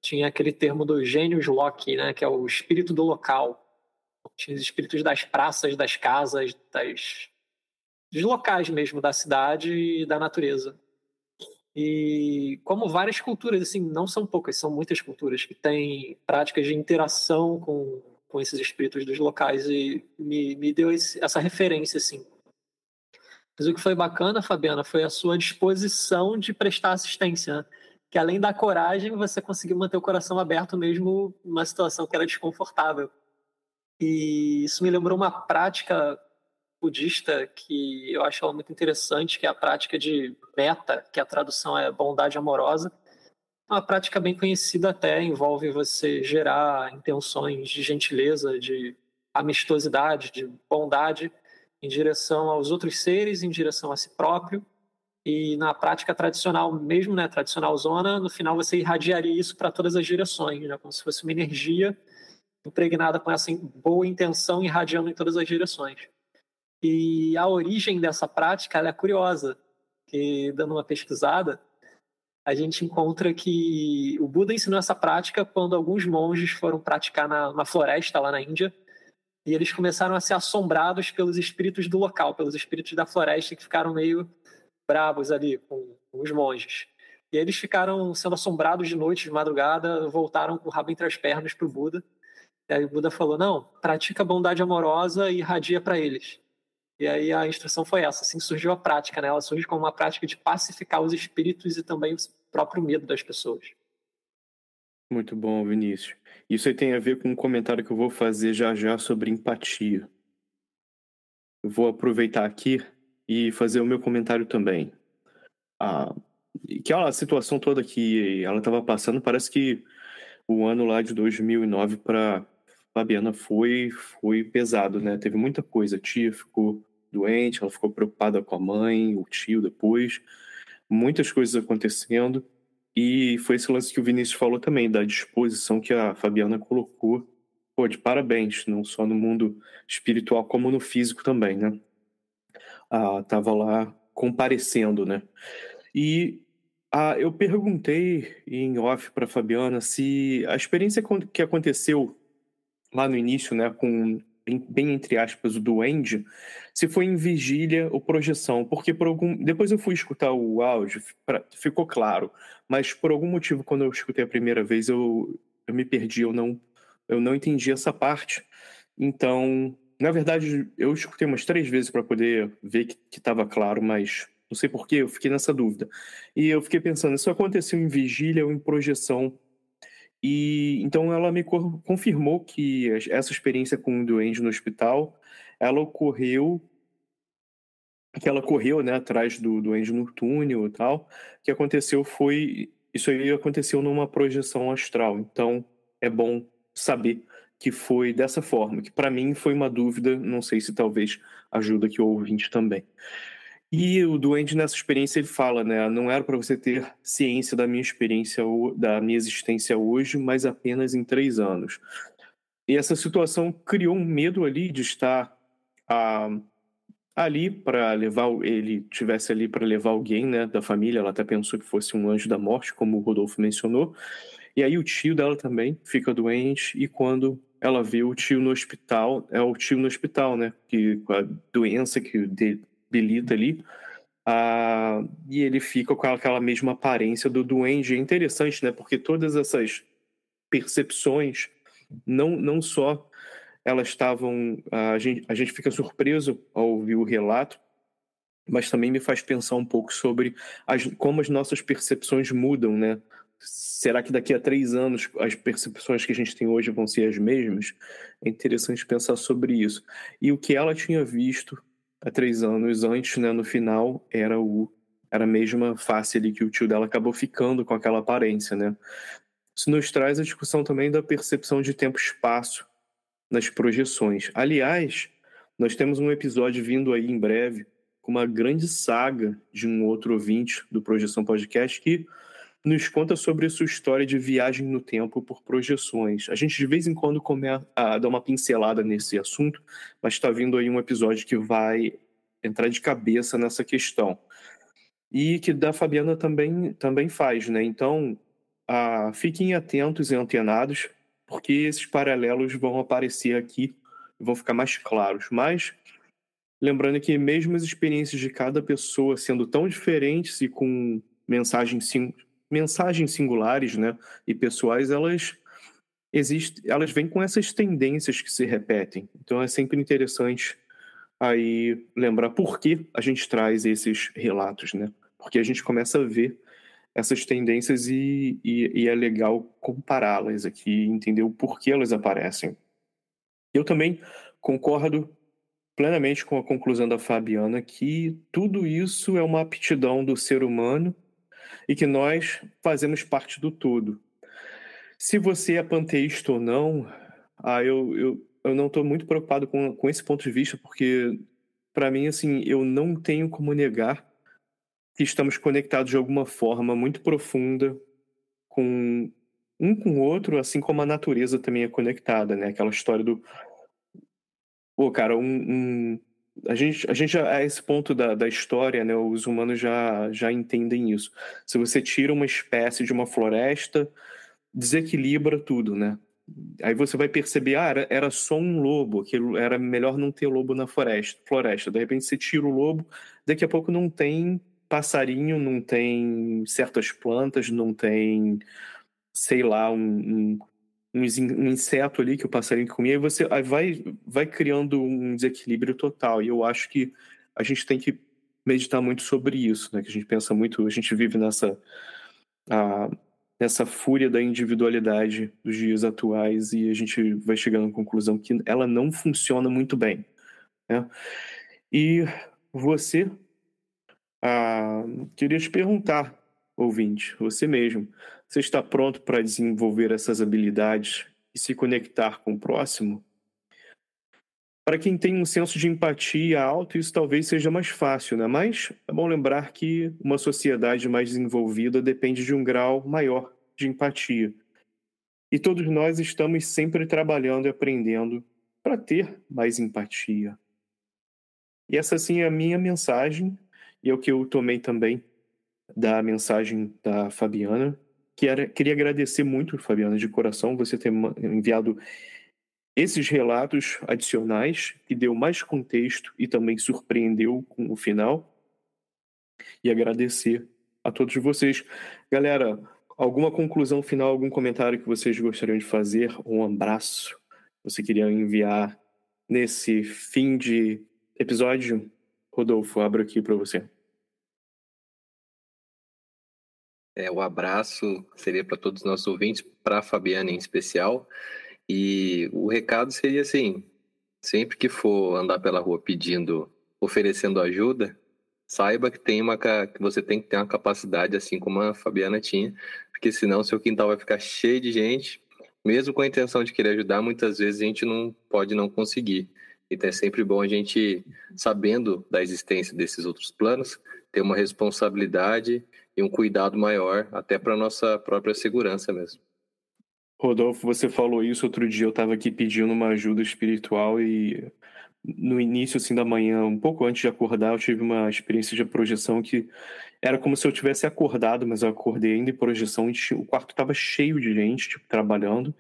tinha aquele termo do gênios loci, né, que é o espírito do local. Tinha os espíritos das praças, das casas, das, dos locais mesmo da cidade e da natureza. E como várias culturas, assim, não são poucas, são muitas culturas que têm práticas de interação com, com esses espíritos dos locais e me, me deu esse, essa referência, assim. Mas o que foi bacana, Fabiana, foi a sua disposição de prestar assistência, né? Que além da coragem, você conseguiu manter o coração aberto mesmo numa situação que era desconfortável. E isso me lembrou uma prática budista que eu acho ela muito interessante, que é a prática de meta, que a tradução é bondade amorosa. É uma prática bem conhecida até, envolve você gerar intenções de gentileza, de amistosidade, de bondade em direção aos outros seres, em direção a si próprio e na prática tradicional, mesmo né, tradicional zona, no final você irradiaria isso para todas as direções, né, como se fosse uma energia impregnada com essa boa intenção irradiando em todas as direções. E a origem dessa prática é curiosa, que dando uma pesquisada, a gente encontra que o Buda ensinou essa prática quando alguns monges foram praticar na, na floresta lá na Índia, e eles começaram a ser assombrados pelos espíritos do local, pelos espíritos da floresta que ficaram meio bravos ali com, os monges. E eles ficaram sendo assombrados de noite, de madrugada, voltaram com o rabo entre as pernas para o Buda. E aí o Buda falou: não, pratica bondade amorosa e irradia para eles. E aí a instrução foi essa, assim surgiu a prática, né? Ela surge como uma prática de pacificar os espíritos e também o próprio medo das pessoas. Muito bom, Vinícius. Isso aí tem a ver com um comentário que eu vou fazer já já sobre empatia. Eu vou aproveitar aqui e fazer o meu comentário também. Ah, aquela situação toda que ela estava passando, parece que o ano lá de 2009 para Fabiana foi foi pesado, né? Teve muita coisa. A tia ficou doente, ela ficou preocupada com a mãe, o tio depois, muitas coisas acontecendo. E foi esse lance que o Vinícius falou também, da disposição que a Fabiana colocou. Pô, de parabéns, não só no mundo espiritual, como no físico também, né? Estava lá comparecendo, né? E eu perguntei em off para Fabiana se a experiência que aconteceu lá no início, né, com bem entre aspas o duende, se foi em vigília ou projeção, porque por algum depois eu fui escutar o áudio, pra... ficou claro, mas por algum motivo quando eu escutei a primeira vez eu, eu me perdi, eu não eu não entendi essa parte. Então, na verdade, eu escutei umas três vezes para poder ver que estava claro, mas não sei porquê, eu fiquei nessa dúvida. E eu fiquei pensando, isso aconteceu em vigília ou em projeção? E então ela me confirmou que essa experiência com o doente no hospital, ela ocorreu que ela correu, né, atrás do doente no túnel e tal. O que aconteceu foi isso aí aconteceu numa projeção astral. Então é bom saber que foi dessa forma, que para mim foi uma dúvida, não sei se talvez ajuda aqui o ouvinte também. E o doente nessa experiência ele fala, né, não era para você ter ciência da minha experiência da minha existência hoje, mas apenas em três anos. E essa situação criou um medo ali de estar a, ali para levar ele tivesse ali para levar alguém, né, da família. Ela até pensou que fosse um anjo da morte, como o Rodolfo mencionou. E aí o tio dela também fica doente e quando ela vê o tio no hospital, é o tio no hospital, né, que com a doença que debilita ali, ah, e ele fica com aquela mesma aparência do duende. É interessante, né, porque todas essas percepções não não só elas estavam. A gente, a gente fica surpreso ao ouvir o relato, mas também me faz pensar um pouco sobre as, como as nossas percepções mudam, né? Será que daqui a três anos as percepções que a gente tem hoje vão ser as mesmas? É interessante pensar sobre isso. E o que ela tinha visto há três anos antes, né, no final, era o era a mesma face ali que o tio dela acabou ficando com aquela aparência, né? Isso nos traz a discussão também da percepção de tempo e espaço nas projeções. Aliás, nós temos um episódio vindo aí em breve com uma grande saga de um outro ouvinte do Projeção Podcast que nos conta sobre sua história de viagem no tempo por projeções. A gente de vez em quando começa a dar uma pincelada nesse assunto, mas está vindo aí um episódio que vai entrar de cabeça nessa questão. E que da Fabiana também, também faz, né? Então, ah, fiquem atentos e antenados porque esses paralelos vão aparecer aqui e vão ficar mais claros. Mas lembrando que mesmo as experiências de cada pessoa sendo tão diferentes e com mensagens, mensagens singulares, né, e pessoais, elas existem, elas vêm com essas tendências que se repetem. Então é sempre interessante aí lembrar por que a gente traz esses relatos, né? Porque a gente começa a ver essas tendências e, e, e é legal compará-las aqui, entender o porquê elas aparecem. Eu também concordo plenamente com a conclusão da Fabiana que tudo isso é uma aptidão do ser humano e que nós fazemos parte do todo. Se você é panteísta ou não, ah, eu, eu, eu não estou muito preocupado com, com esse ponto de vista, porque, para mim, assim, eu não tenho como negar que estamos conectados de alguma forma muito profunda com um com o outro, assim como a natureza também é conectada, né? Aquela história do. Pô, cara, um, um... A gente, a gente já, a esse ponto da, da história, né, os humanos já, já entendem isso. Se você tira uma espécie de uma floresta, desequilibra tudo, né? Aí você vai perceber, ah, era, era só um lobo, que era melhor não ter lobo na floresta, floresta. De repente você tira o lobo, daqui a pouco não tem passarinho, não tem certas plantas, não tem, sei lá, um, um, um inseto ali que o passarinho comia, e você vai, vai criando um desequilíbrio total. E eu acho que a gente tem que meditar muito sobre isso, né? Que a gente pensa muito, a gente vive nessa a, nessa fúria da individualidade dos dias atuais e a gente vai chegando à conclusão que ela não funciona muito bem, né? E você ah, queria te perguntar, ouvinte, você mesmo, você está pronto para desenvolver essas habilidades e se conectar com o próximo? Para quem tem um senso de empatia alto, isso talvez seja mais fácil, né? Mas é bom lembrar que uma sociedade mais desenvolvida depende de um grau maior de empatia. E todos nós estamos sempre trabalhando e aprendendo para ter mais empatia. E essa sim é a minha mensagem e é o que eu tomei também da mensagem da Fabiana, queria agradecer muito, Fabiana, de coração, você ter enviado esses relatos adicionais, que deu mais contexto e também surpreendeu com o final. E agradecer a todos vocês. Galera, alguma conclusão final, algum comentário que vocês gostariam de fazer? Um abraço você queria enviar nesse fim de episódio? Rodolfo, abro aqui para você. É, o abraço seria para todos os nossos ouvintes, para a Fabiana em especial. E o recado seria assim: sempre que for andar pela rua pedindo, oferecendo ajuda, saiba que tem uma que você tem que ter uma capacidade assim como a Fabiana tinha, porque senão seu quintal vai ficar cheio de gente, mesmo com a intenção de querer ajudar, muitas vezes a gente não pode não conseguir. Então é sempre bom a gente, sabendo da existência desses outros planos, ter uma responsabilidade e um cuidado maior, até para nossa própria segurança mesmo. Rodolfo, você falou isso outro dia, eu estava aqui pedindo uma ajuda espiritual e no início assim da manhã, um pouco antes de acordar, eu tive uma experiência de projeção que era como se eu tivesse acordado, mas eu acordei ainda em projeção e o quarto estava cheio de gente, tipo, trabalhando.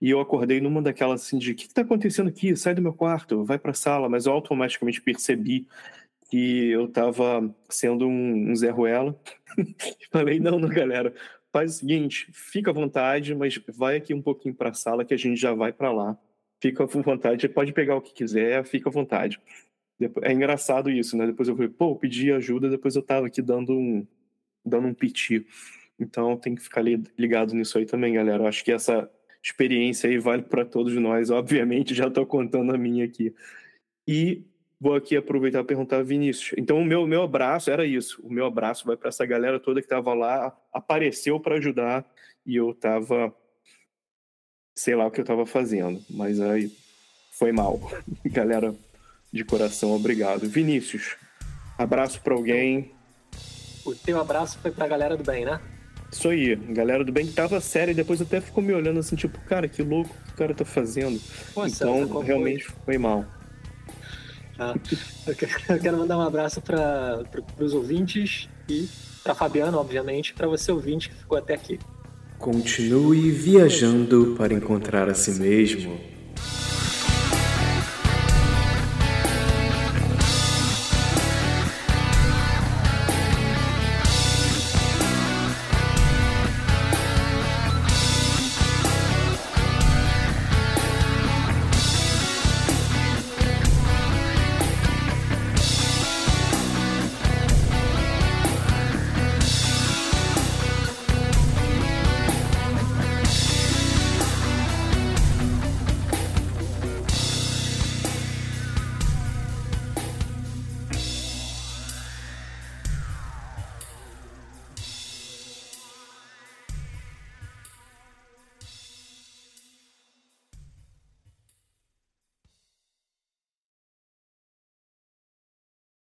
E eu acordei numa daquelas assim de: o que está acontecendo aqui? Sai do meu quarto, vai para a sala. Mas eu automaticamente percebi que eu estava sendo um, um Zé Ruela. Falei: não, não, galera, faz o seguinte, fica à vontade, mas vai aqui um pouquinho para a sala que a gente já vai para lá. Fica à vontade, pode pegar o que quiser, fica à vontade. É engraçado isso, né? Depois eu falei, pô, pedi ajuda, depois eu tava aqui dando um, dando um piti. Então tem que ficar ligado nisso aí também, galera. Eu acho que essa experiência aí vale para todos nós, obviamente, já estou contando a minha aqui. E vou aqui aproveitar e perguntar Vinícius. Então, o meu, meu abraço era isso. O meu abraço vai para essa galera toda que estava lá, apareceu para ajudar e eu estava. Sei lá o que eu estava fazendo, mas aí foi mal. galera, de coração, obrigado. Vinícius, abraço para alguém. O teu abraço foi para a galera do bem, né? Isso aí, galera do bem que tava séria e depois até ficou me olhando assim, tipo, cara, que louco que o cara tá fazendo. Então, tá realmente foi mal. Ah, eu quero mandar um abraço para os ouvintes e para Fabiano, obviamente, para você ouvinte que ficou até aqui. Continue viajando para encontrar a si mesmo.